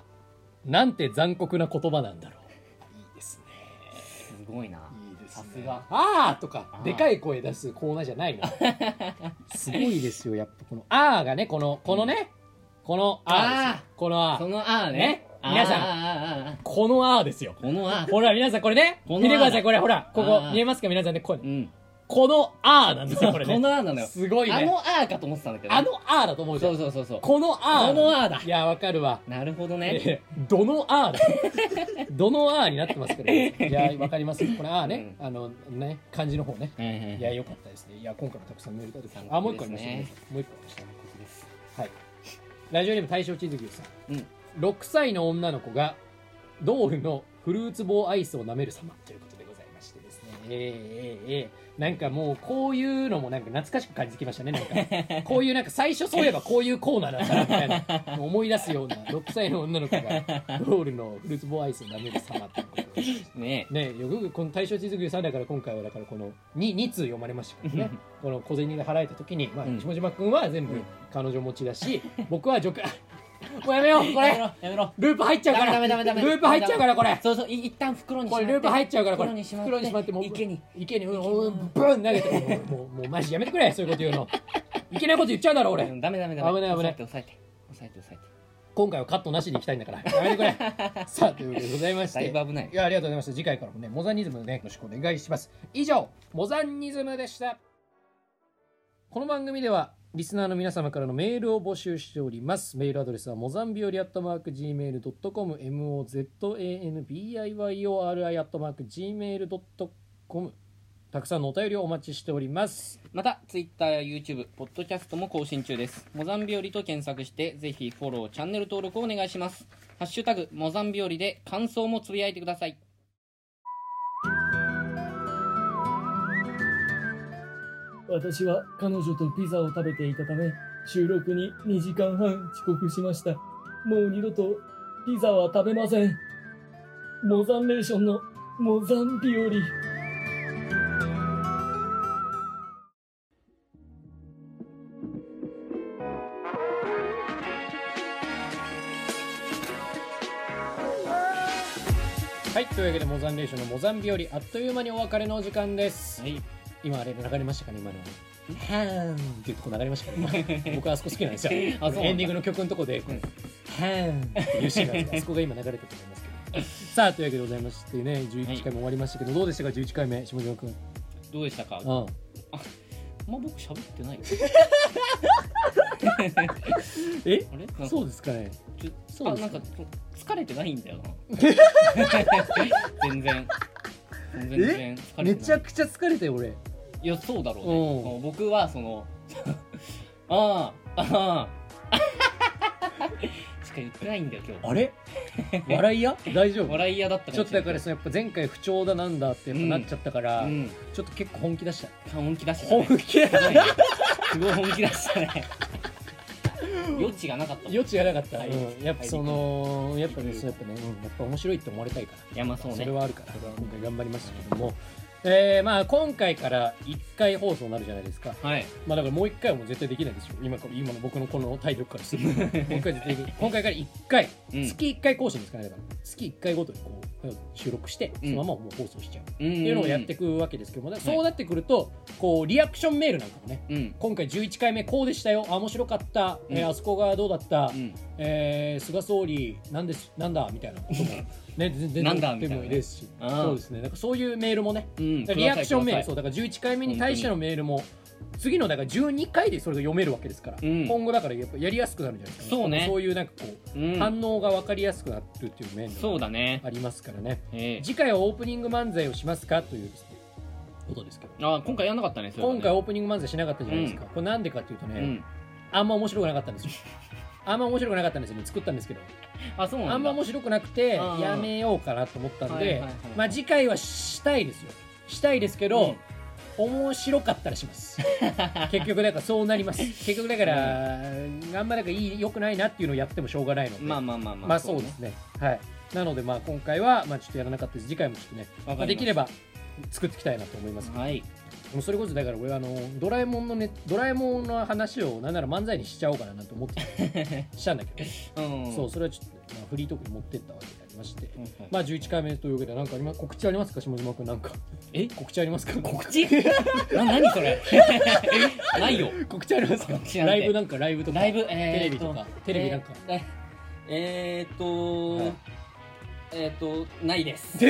なんて残酷な言葉なんだろう。いいですね。すごいな。いいですね。さすが。ああとかあーでかい声出すコーナーじゃないの。[LAUGHS] すごいですよやっぱこのあーがねこのこのね、このあーですよ。あこのあー。そのあーね。ね。皆さん。このあーですよ。このあー。ほら皆さんこれね。こ見てくださいこれほら。ここあー。見えますか？皆さんねこれうんこのあーなんですよ [LAUGHS] これね。このあーなのよ。すごいね。あのあーかと思ってたんだけどあのあーだと思うじゃそうんそうそうそうこのあーこのあーだ。いやわかるわ。なるほどねえーどのあーだ？[LAUGHS] どのあーになってますからねいやわかります。これあーね、あのね漢字の方ね。はいはいやよかったですね。いや今回もたくさんメールいただきあもう一個ありましたね。もう一個ありましたはいラジオネーム大正地図牛さん、うん。6歳の女の子がドールのフルーツ棒アイスを舐める様というこえー、えー、えー、なんかもうこういうのもなんか懐かしく感じてきましたねなんか。[LAUGHS] こういうなんか最初そういえばこういうコーナーだったなみたいな思い出すような6歳の女の子がドールのフルーツ棒アイスを舐める様ということでねねよくこの大正地図牛さんだから今回はだからこの 2, 2通読まれましたからね。この小銭で払えた時に、まあうん。下島君は全部うん。彼女持ちだし、僕は助もうやめようこやめれろやめろ。ループ入っちゃうから。ダメダメダメループ入っちゃうからこれ。そうそうい一旦袋にしまって。これループ入っちゃうからこれ。袋にしまってもう池に。池に。うんうんブン投げて。もうもうマジやめてくれそういうこと言うの。いけないこと言っちゃうだろ俺。うんダメダメダメ。危ない危ない。抑えて抑えて抑えて。今回はカットなしでいきたいんだから。やめてくれ。[LAUGHS] さあということでございましだいてぶ危ない。いやありがとうございました次回からもねモザニズムねよろしくお願いします。以上モザニズムでした。この番組ではリスナーの皆様からのメールを募集しております。メールアドレスはモザンビオリアットマーク Gmail.com mozanbiori アットマーク Gmail.com たくさんのお便りをお待ちしております。また Twitter や YouTube ポッドキャストも更新中です。モザンビオリと検索してぜひフォローチャンネル登録をお願いします。ハッシュタグモザンビオリで感想もつぶやいてください。私は彼女とピザを食べていたため収録に2時間半遅刻しました。もう二度とピザは食べません。モザンレーションのモザン日和。はい、というわけでモザンレーションのモザン日和、あっという間にお別れのお時間です。はい今あれ流れましたかね今のは。ーんっていうとこ流れましたかね。[LAUGHS] 僕はあそこ好きなんですよ。[LAUGHS] あそうなんだ。エンディングの曲のとこでこううん。はーんっていうシーンなんです。けどあそこが今流れたと思いますけど。さあというわけでございましてね11回目終わりましたけど、どうでしたか11回目下島君。どうでしたか？うん。まあ僕喋ってないよ。[LAUGHS] え？あれ？なんかそうですかね。ちょそうですあなんか疲れてないんだよな。全然全然疲れてない。めちゃくちゃ疲れて俺。いやそうだろうね。僕はその [LAUGHS] ああああ [LAUGHS] しか言ってないんだよ今あれ？笑いや [LAUGHS] 大丈夫？日笑い屋だったちょっとだからそそのやっぱ前回不調だなんだってやっぱなっちゃったから、うん。ちょっと結構本気出した。本気出してたね。本気？出すごい。すごい本気出したね余地がなかった余地がなかった、はい。うん。やっぱそのやっぱねそうやっぱね、うん。やっぱ面白いって思われたいから。いやまあそうね。それはあるから。頑張りましたけども、えー、まあ今回から1回放送になるじゃないですか。はい。まあだからもう1回はもう絶対できないですよ今今の僕のこの体力からするともう一回今回から1回、うん。月1回更新ですかねだから月1回ごとにこう収録してそのままもう放送しちゃう、うん。っていうのをやっていくわけですけども、だからそうなってくるとこうリアクションメールなんかもね。うん。今回11回目こうでしたよ。あ面白かった、えーうんあそこがどうだった、うん。えー菅総理なんですなんだみたいなことも [LAUGHS] ね全然なんだ送ってもいいですし、そうですね。だからそういうメールもね。うんリアクションメールそうだから11回目に対してのメールも次のだから12回でそれが読めるわけですから、うん。今後だからやっぱやりやすくなるんじゃないですか、そうね。そういうなんかこう、いうん。反応が分かりやすくなるっていう面でそうだね。ありますからね。ええ。次回はオープニング漫才をしますかというですねことですけど。あ今回やんなかったねね。今回オープニング漫才しなかったじゃないですか、これなんでかっていうとね、うん。あんま面白くなかったんですよあんま面白くなかったんですよね。作ったんですけど。あそうなんだ。あんま面白くなくてうんやめようかなと思ったんではいはいはいまあ次回はしたいですよしたいですけど、面白かったらします。[LAUGHS] 結局だからそうなります。結局だから、あんまだからいい良くないなっていうのをやってもしょうがないので。まあまあまあまあまあそうですね。はい。なのでまあ今回はまあちょっとやらなかったです。次回もちょっとね、まあ、わかりました。できれば作っていきたいなと思います。はいもうそれこそだから俺あのドラえもんのねドラえもんの話をなんなら漫才にしちゃおうかななんて思ってたしたんだけど、うん。そうそれはちょっと、まあ、フリートークに持ってったわけでありまして、うんはいまあ11回目というわけでなんかありま告知ありますか？下島君なんか。え？告知ありますか？告知？[LAUGHS] な何それ？[LAUGHS] ないよ。告知ありますか？ライブなんかライブとか？ライブ、えー、テレビとか？テレビなんか？えーえーっと、はい。えーっとないです [LAUGHS]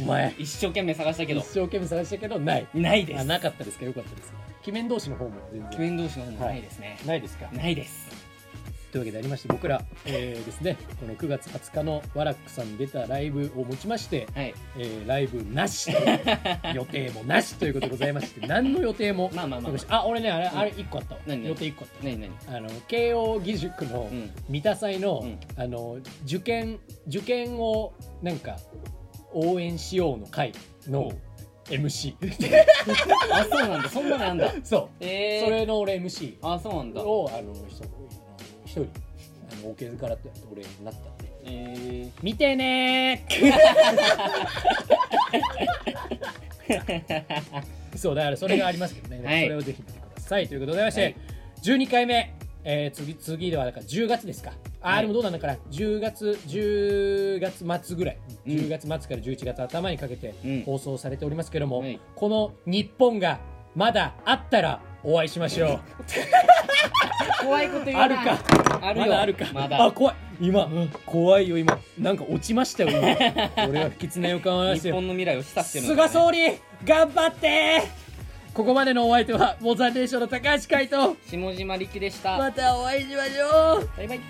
お前。一生懸命探したけ一ど生懸命探したけどない。ないです。あなかったですか？よかったです鬼面同士の方も全鬼然面同士の方もないですね、ないですか？ないです。というわけでありまして僕ら、えーですねこの9月20日のワラックさんに出たライブをもちまして、はい。えーライブなし [LAUGHS] 予定もなしということでございまして [LAUGHS] 何の予定もまあまあまあ。まあ俺ねあれあれ1個あったわ。予定1個あった。何何？あの慶応義塾のうん。三田祭の,、うん。あの受験受験をなんか応援しようの会の MC [LAUGHS] あそうなんだ。そんなのあんだ。そう、えー、それの俺 MC あそうなんだ。をあの一人一人あの OK からって俺になったんで。え見てねー。[LAUGHS] そうだからそれがありますけどね、はい。それをぜひ見てください。ということでございまして、はい。12回目、えー次次ではだから10月ですかあでもどうなんだから10月10月末ぐらい、うん。10月末から11月頭にかけてうん。放送されておりますけども、はい。この日本がまだあったらお会いしましょう。ー、[LAUGHS] 怖いこと言うな。あるか。あるよ。まだあるか。まだ。あ怖い。今、怖いよ今。なんか落ちましたよ今。[LAUGHS] 俺は不吉な予感を日本の未来を示唆してる菅総理頑張って。ここまでのお相手はモザンレーションの高橋海人。下島力でした、またお会いしましょう。バイバイ